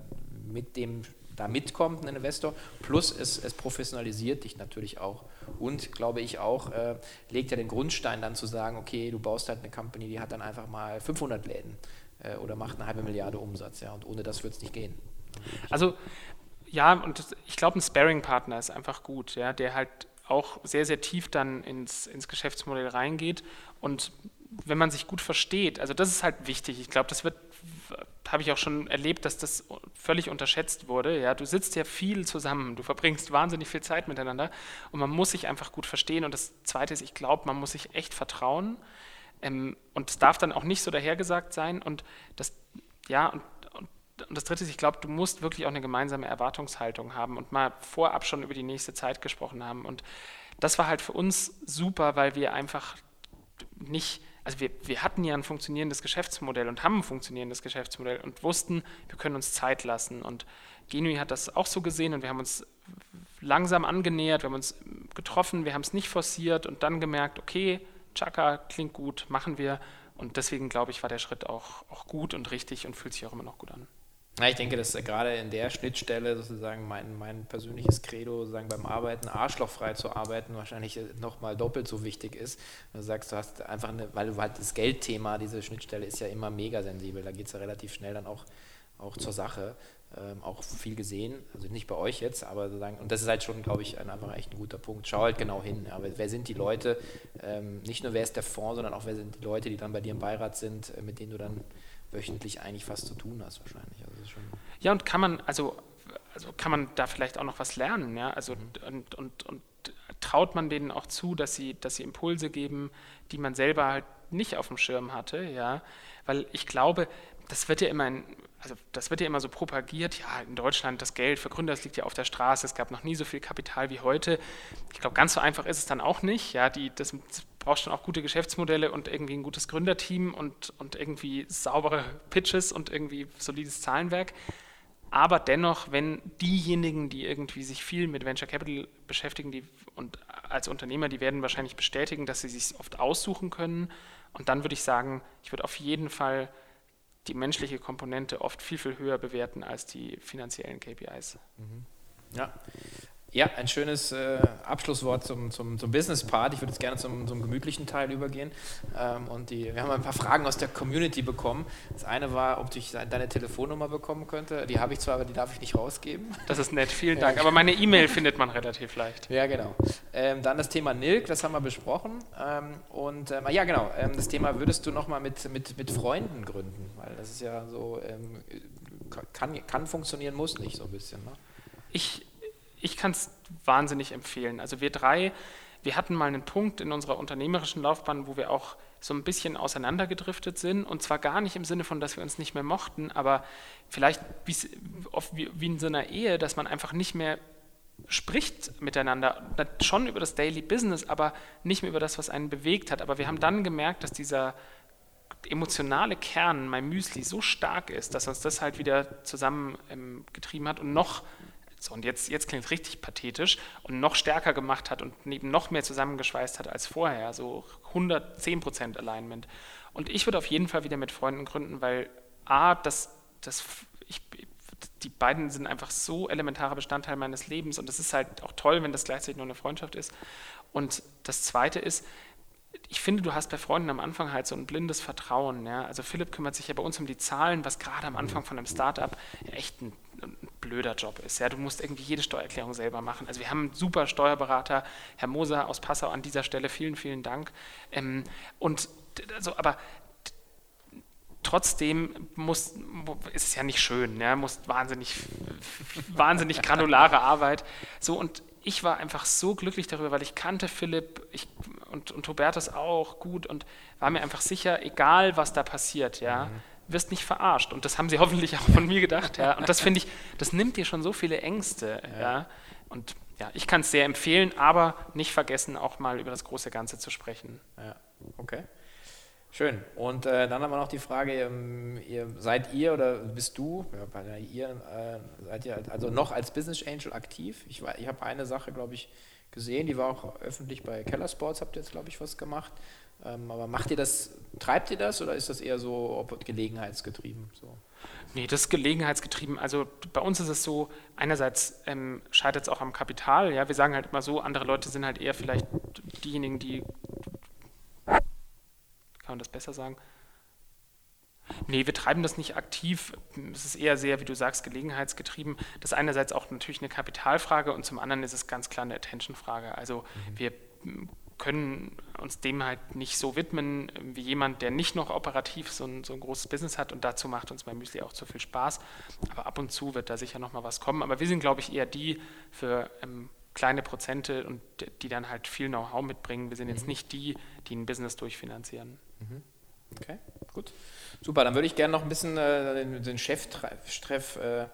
mit dem da mitkommt, ein Investor. Plus es, es professionalisiert dich natürlich auch. Und glaube ich auch, äh, legt ja den Grundstein dann zu sagen, okay, du baust halt eine Company, die hat dann einfach mal 500 Läden äh, oder macht eine halbe Milliarde Umsatz. Ja, und ohne das wird es nicht gehen. Also ja, und ich glaube, ein Sparing-Partner ist einfach gut, ja, der halt auch sehr, sehr tief dann ins, ins Geschäftsmodell reingeht und wenn man sich gut versteht, also das ist halt wichtig. Ich glaube, das wird habe ich auch schon erlebt, dass das völlig unterschätzt wurde. Ja, du sitzt ja viel zusammen, du verbringst wahnsinnig viel Zeit miteinander und man muss sich einfach gut verstehen. Und das Zweite ist, ich glaube, man muss sich echt vertrauen ähm, und es darf dann auch nicht so dahergesagt sein. Und das, ja, und, und, und das Dritte ist, ich glaube, du musst wirklich auch eine gemeinsame Erwartungshaltung haben und mal vorab schon über die nächste Zeit gesprochen haben. Und das war halt für uns super, weil wir einfach nicht also wir, wir hatten ja ein funktionierendes Geschäftsmodell und haben ein funktionierendes Geschäftsmodell und wussten, wir können uns Zeit lassen. Und Genui hat das auch so gesehen und wir haben uns langsam angenähert, wir haben uns getroffen, wir haben es nicht forciert und dann gemerkt, okay, Chaka klingt gut, machen wir. Und deswegen glaube ich, war der Schritt auch, auch gut und richtig und fühlt sich auch immer noch gut an. Ja, ich denke, dass gerade in der Schnittstelle sozusagen mein, mein persönliches Credo, sozusagen beim Arbeiten arschlochfrei zu arbeiten, wahrscheinlich nochmal doppelt so wichtig ist. Du sagst, du hast einfach eine, weil du halt das Geldthema, diese Schnittstelle ist ja immer mega sensibel, da geht es ja relativ schnell dann auch, auch zur Sache. Ähm, auch viel gesehen, also nicht bei euch jetzt, aber sozusagen, und das ist halt schon, glaube ich, ein, einfach echt ein guter Punkt. Schau halt genau hin. Aber wer sind die Leute, ähm, nicht nur wer ist der Fonds, sondern auch wer sind die Leute, die dann bei dir im Beirat sind, äh, mit denen du dann wöchentlich eigentlich fast zu tun hast wahrscheinlich. Also ja, und kann man, also, also kann man da vielleicht auch noch was lernen, ja? Also mhm. und, und, und traut man denen auch zu, dass sie, dass sie Impulse geben, die man selber halt nicht auf dem Schirm hatte, ja? Weil ich glaube, das wird ja immer in, also das wird ja immer so propagiert, ja, in Deutschland das Geld für Gründer, das liegt ja auf der Straße, es gab noch nie so viel Kapital wie heute. Ich glaube, ganz so einfach ist es dann auch nicht. Ja, die, das, das braucht schon auch gute Geschäftsmodelle und irgendwie ein gutes Gründerteam und, und irgendwie saubere Pitches und irgendwie solides Zahlenwerk. Aber dennoch, wenn diejenigen, die irgendwie sich viel mit Venture Capital beschäftigen die, und als Unternehmer, die werden wahrscheinlich bestätigen, dass sie sich oft aussuchen können. Und dann würde ich sagen, ich würde auf jeden Fall die menschliche Komponente oft viel, viel höher bewerten als die finanziellen KPIs. Ja. Ja, ein schönes äh, Abschlusswort zum, zum, zum Business-Part. Ich würde jetzt gerne zum, zum gemütlichen Teil übergehen. Ähm, und die, wir haben ein paar Fragen aus der Community bekommen. Das eine war, ob ich deine Telefonnummer bekommen könnte. Die habe ich zwar, aber die darf ich nicht rausgeben. Das ist nett, vielen Dank. Aber meine E-Mail findet man relativ leicht. Ja, genau. Ähm, dann das Thema Nilk, das haben wir besprochen. Ähm, und ähm, ja, genau, ähm, das Thema würdest du nochmal mit, mit, mit Freunden gründen? Weil das ist ja so, ähm, kann, kann funktionieren, muss nicht so ein bisschen. Ne? Ich ich kann es wahnsinnig empfehlen. Also wir drei, wir hatten mal einen Punkt in unserer unternehmerischen Laufbahn, wo wir auch so ein bisschen auseinandergedriftet sind. Und zwar gar nicht im Sinne von, dass wir uns nicht mehr mochten, aber vielleicht wie, wie in so einer Ehe, dass man einfach nicht mehr spricht miteinander, schon über das Daily Business, aber nicht mehr über das, was einen bewegt hat. Aber wir haben dann gemerkt, dass dieser emotionale Kern, mein Müsli, so stark ist, dass uns das halt wieder zusammengetrieben hat und noch so, und jetzt, jetzt klingt es richtig pathetisch und noch stärker gemacht hat und eben noch mehr zusammengeschweißt hat als vorher, so 110% Alignment. Und ich würde auf jeden Fall wieder mit Freunden gründen, weil A, das, das, ich, die beiden sind einfach so elementarer Bestandteil meines Lebens und es ist halt auch toll, wenn das gleichzeitig nur eine Freundschaft ist. Und das Zweite ist, ich finde, du hast bei Freunden am Anfang halt so ein blindes Vertrauen. Ja? Also Philipp kümmert sich ja bei uns um die Zahlen, was gerade am Anfang von einem Startup echt ein ein blöder Job ist. Ja, du musst irgendwie jede Steuererklärung selber machen. Also wir haben einen super Steuerberater, Herr Moser aus Passau an dieser Stelle, vielen, vielen Dank. Ähm, und also, aber trotzdem muss, ist es ja nicht schön, ja, muss wahnsinnig, wahnsinnig granulare Arbeit. So und ich war einfach so glücklich darüber, weil ich kannte Philipp ich, und, und Hubertus auch gut und war mir einfach sicher, egal was da passiert, ja, mhm wirst nicht verarscht. Und das haben sie hoffentlich auch von mir gedacht. Ja. Und das finde ich, das nimmt dir schon so viele Ängste. Ja. ja. Und ja, ich kann es sehr empfehlen, aber nicht vergessen, auch mal über das große Ganze zu sprechen. Ja, okay. Schön. Und äh, dann haben wir noch die Frage, ähm, ihr, seid ihr oder bist du, ja, bei ihr, äh, seid ihr also noch als Business Angel aktiv? Ich, ich habe eine Sache, glaube ich, gesehen, die war auch öffentlich bei Keller Sports, habt ihr jetzt, glaube ich, was gemacht. Ähm, aber macht ihr das, treibt ihr das oder ist das eher so gelegenheitsgetrieben? So? Nee, das ist gelegenheitsgetrieben. Also bei uns ist es so, einerseits ähm, scheitert es auch am Kapital. Ja, wir sagen halt immer so, andere Leute sind halt eher vielleicht diejenigen, die, kann man das besser sagen? Nee, wir treiben das nicht aktiv. Es ist eher sehr, wie du sagst, gelegenheitsgetrieben. Das ist einerseits auch natürlich eine Kapitalfrage und zum anderen ist es ganz klar eine Attention-Frage. Also mhm. wir können uns dem halt nicht so widmen wie jemand, der nicht noch operativ so ein, so ein großes Business hat und dazu macht uns mein Müsli auch zu viel Spaß. Aber ab und zu wird da sicher nochmal was kommen. Aber wir sind, glaube ich, eher die für ähm, kleine Prozente und die dann halt viel Know-how mitbringen. Wir sind jetzt mhm. nicht die, die ein Business durchfinanzieren. Mhm. Okay, gut. Super, dann würde ich gerne noch ein bisschen äh, den, den Cheftreff äh,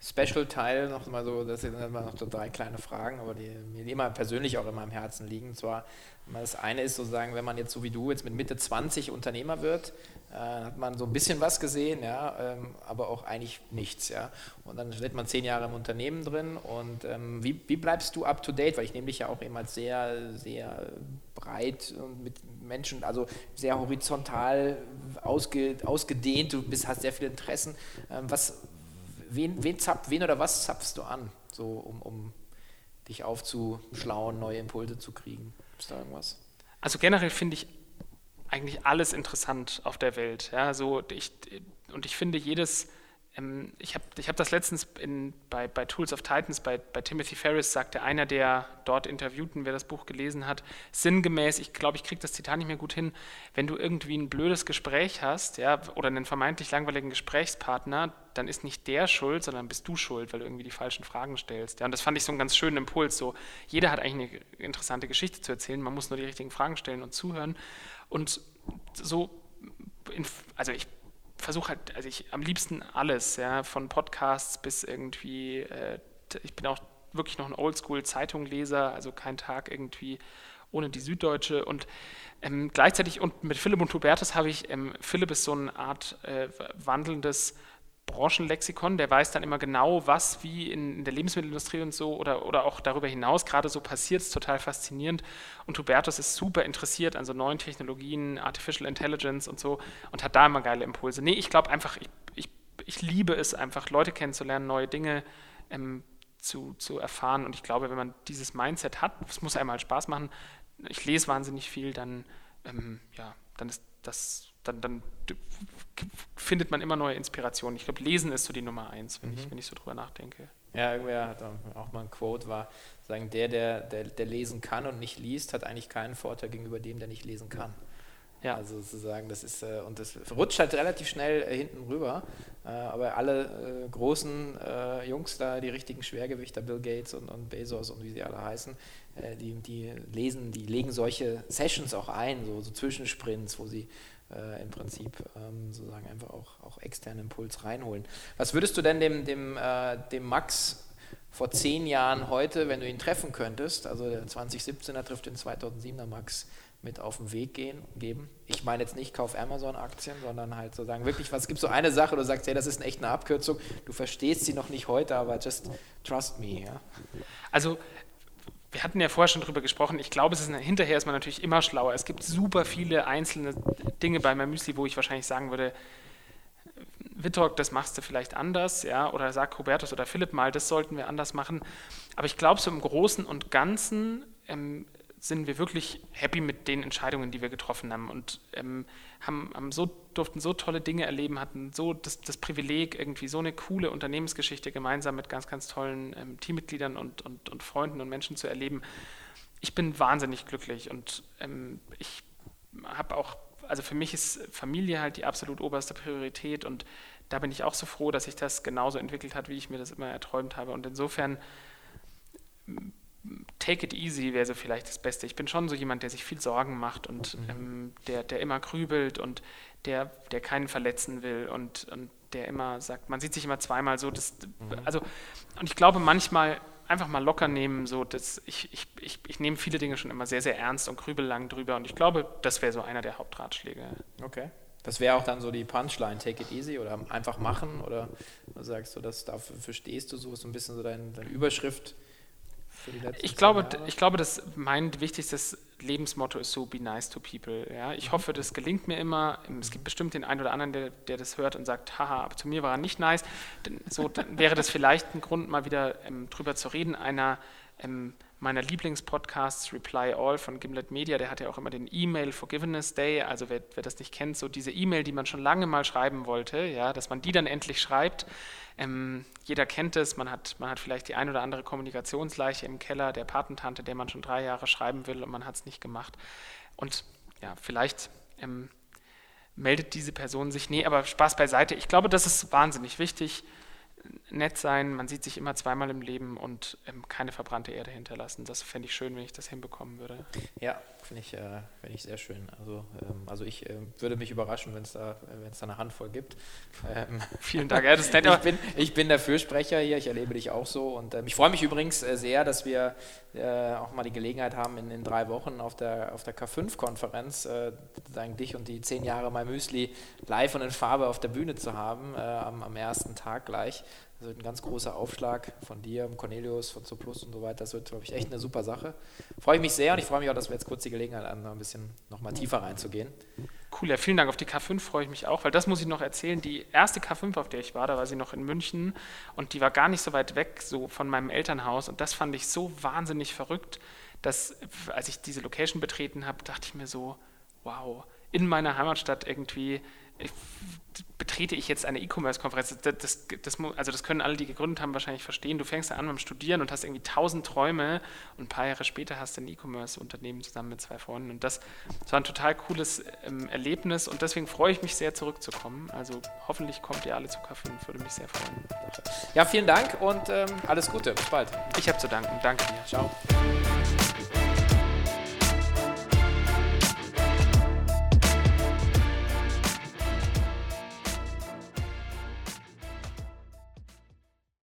Special-Teil noch mal so, das sind immer noch so drei kleine Fragen, aber die mir immer persönlich auch immer am Herzen liegen. Und zwar, das eine ist sozusagen, wenn man jetzt so wie du jetzt mit Mitte 20 Unternehmer wird, äh, hat man so ein bisschen was gesehen, ja, ähm, aber auch eigentlich nichts, ja. Und dann steht man zehn Jahre im Unternehmen drin und ähm, wie, wie bleibst du up to date? Weil ich nehme dich ja auch immer sehr, sehr breit und mit Menschen, also sehr horizontal ausge, ausgedehnt, du bist, hast sehr viele Interessen. Ähm, was, wen, wen, zapf, wen oder was zapfst du an, so um, um dich aufzuschlauen, neue Impulse zu kriegen? Ist da irgendwas? Also generell finde ich eigentlich alles interessant auf der Welt. Ja, so ich, und ich finde jedes ähm, ich habe ich hab das letztens in, bei, bei Tools of Titans, bei, bei Timothy Ferris, sagte einer der dort Interviewten, wer das Buch gelesen hat, sinngemäß, ich glaube, ich kriege das Zitat nicht mehr gut hin, wenn du irgendwie ein blödes Gespräch hast ja, oder einen vermeintlich langweiligen Gesprächspartner, dann ist nicht der schuld, sondern bist du schuld, weil du irgendwie die falschen Fragen stellst. Ja, und das fand ich so einen ganz schönen Impuls. So, jeder hat eigentlich eine interessante Geschichte zu erzählen, man muss nur die richtigen Fragen stellen und zuhören. Und so, also ich versuche halt, also ich am liebsten alles, ja, von Podcasts bis irgendwie, äh, ich bin auch wirklich noch ein Oldschool-Zeitungleser, also kein Tag irgendwie ohne die Süddeutsche. Und ähm, gleichzeitig und mit Philipp und Hubertus habe ich, ähm, Philipp ist so eine Art äh, wandelndes Branchenlexikon, der weiß dann immer genau, was wie in, in der Lebensmittelindustrie und so oder, oder auch darüber hinaus gerade so passiert, ist total faszinierend. Und Hubertus ist super interessiert an so neuen Technologien, Artificial Intelligence und so und hat da immer geile Impulse. Nee, ich glaube einfach, ich, ich, ich liebe es einfach, Leute kennenzulernen, neue Dinge ähm, zu, zu erfahren. Und ich glaube, wenn man dieses Mindset hat, es muss einem halt Spaß machen, ich lese wahnsinnig viel, dann, ähm, ja, dann ist das, dann, dann findet man immer neue Inspirationen. Ich glaube, Lesen ist so die Nummer eins, wenn, mhm. ich, wenn ich so drüber nachdenke. Ja, irgendwer hat auch mal ein Quote, war, sagen, der, der, der, der lesen kann und nicht liest, hat eigentlich keinen Vorteil gegenüber dem, der nicht lesen kann. Ja. Also sozusagen, das ist, äh, und das rutscht halt relativ schnell äh, hinten rüber. Äh, aber alle großen Jungs da, die richtigen Schwergewichter, Bill Gates und, und Bezos und wie sie alle heißen, die, die lesen, die legen solche Sessions auch ein, so, so Zwischensprints, wo sie äh, im Prinzip ähm, sozusagen einfach auch, auch externen Impuls reinholen. Was würdest du denn dem, dem, äh, dem Max vor zehn Jahren heute, wenn du ihn treffen könntest, also der 2017er trifft den 2007er Max, mit auf den Weg gehen, geben. Ich meine jetzt nicht, kauf Amazon-Aktien, sondern halt sozusagen wirklich, was gibt so eine Sache, du sagst, hey, das ist echt eine Abkürzung, du verstehst sie noch nicht heute, aber just trust me. Ja? Also wir hatten ja vorher schon drüber gesprochen. Ich glaube, ist hinterher ist man natürlich immer schlauer. Es gibt super viele einzelne Dinge bei meinem Müsli, wo ich wahrscheinlich sagen würde, Wittok, das machst du vielleicht anders, ja, oder sag Hubertus oder Philipp mal, das sollten wir anders machen. Aber ich glaube, so im Großen und Ganzen ähm, sind wir wirklich happy mit den Entscheidungen, die wir getroffen haben und ähm, haben, haben, so, durften so tolle Dinge erleben, hatten so das, das, Privileg, irgendwie so eine coole Unternehmensgeschichte gemeinsam mit ganz, ganz tollen ähm, Teammitgliedern und, und, und, Freunden und Menschen zu erleben. Ich bin wahnsinnig glücklich und ähm, ich habe auch, also für mich ist Familie halt die absolut oberste Priorität und da bin ich auch so froh, dass sich das genauso entwickelt hat, wie ich mir das immer erträumt habe. Und insofern take it easy wäre so vielleicht das Beste. Ich bin schon so jemand, der sich viel Sorgen macht und mhm. ähm, der, der immer grübelt und der, der keinen verletzen will und, und der immer sagt, man sieht sich immer zweimal so, das, mhm. also, und ich glaube manchmal einfach mal locker nehmen, so, das, ich, ich, ich, ich nehme viele Dinge schon immer sehr, sehr ernst und grübel lang drüber und ich glaube, das wäre so einer der Hauptratschläge. Okay. Das wäre auch dann so die Punchline, take it easy oder einfach machen oder sagst du, das dafür stehst du so, ist so ein bisschen so dein, deine Überschrift ich glaube, ich glaube, dass mein wichtigstes Lebensmotto ist so, be nice to people. Ja? Ich mhm. hoffe, das gelingt mir immer. Es gibt bestimmt den einen oder anderen, der, der das hört und sagt, haha, aber zu mir war er nicht nice. Denn so dann wäre das vielleicht ein Grund, mal wieder ähm, drüber zu reden. Einer ähm, meiner Lieblingspodcasts, Reply All von Gimlet Media, der hat ja auch immer den E-Mail Forgiveness Day. Also wer, wer das nicht kennt, so diese E-Mail, die man schon lange mal schreiben wollte, ja, dass man die dann endlich schreibt. Ähm, jeder kennt es, man hat, man hat vielleicht die ein oder andere Kommunikationsleiche im Keller der Patentante, der man schon drei Jahre schreiben will und man hat es nicht gemacht. Und ja, vielleicht ähm, meldet diese Person sich. Nee, aber Spaß beiseite. Ich glaube, das ist wahnsinnig wichtig nett sein, man sieht sich immer zweimal im Leben und ähm, keine verbrannte Erde hinterlassen. Das fände ich schön, wenn ich das hinbekommen würde. Ja, finde ich, äh, find ich sehr schön. Also, ähm, also ich äh, würde mich überraschen, wenn es da, da eine Handvoll gibt. Ähm, Vielen Dank. Ja, das nett, ich, bin, ich bin der Fürsprecher hier, ich erlebe dich auch so. Und ähm, ich freue mich übrigens äh, sehr, dass wir äh, auch mal die Gelegenheit haben, in, in drei Wochen auf der, auf der K5-Konferenz äh, dich und die zehn Jahre My Müsli live und in Farbe auf der Bühne zu haben, äh, am, am ersten Tag gleich. Das wird ein ganz großer Aufschlag von dir, Cornelius, von Zuplus und so weiter. Das wird, glaube ich, echt eine super Sache. Freue ich mich sehr und ich freue mich auch, dass wir jetzt kurz die Gelegenheit haben, noch ein bisschen noch mal tiefer reinzugehen. Cool, ja, vielen Dank. Auf die K5 freue ich mich auch, weil das muss ich noch erzählen. Die erste K5, auf der ich war, da war sie noch in München und die war gar nicht so weit weg, so von meinem Elternhaus. Und das fand ich so wahnsinnig verrückt, dass, als ich diese Location betreten habe, dachte ich mir so, wow, in meiner Heimatstadt irgendwie betrete ich jetzt eine E-Commerce-Konferenz, das, das, das, also das können alle, die gegründet haben, wahrscheinlich verstehen. Du fängst an beim Studieren und hast irgendwie tausend Träume und ein paar Jahre später hast du ein E-Commerce-Unternehmen zusammen mit zwei Freunden. Und das, das war ein total cooles ähm, Erlebnis und deswegen freue ich mich sehr, zurückzukommen. Also hoffentlich kommt ihr alle zu K5, würde mich sehr freuen. Ja, vielen Dank und ähm, alles Gute. Bis bald. Ich habe zu danken. Danke dir. Ciao.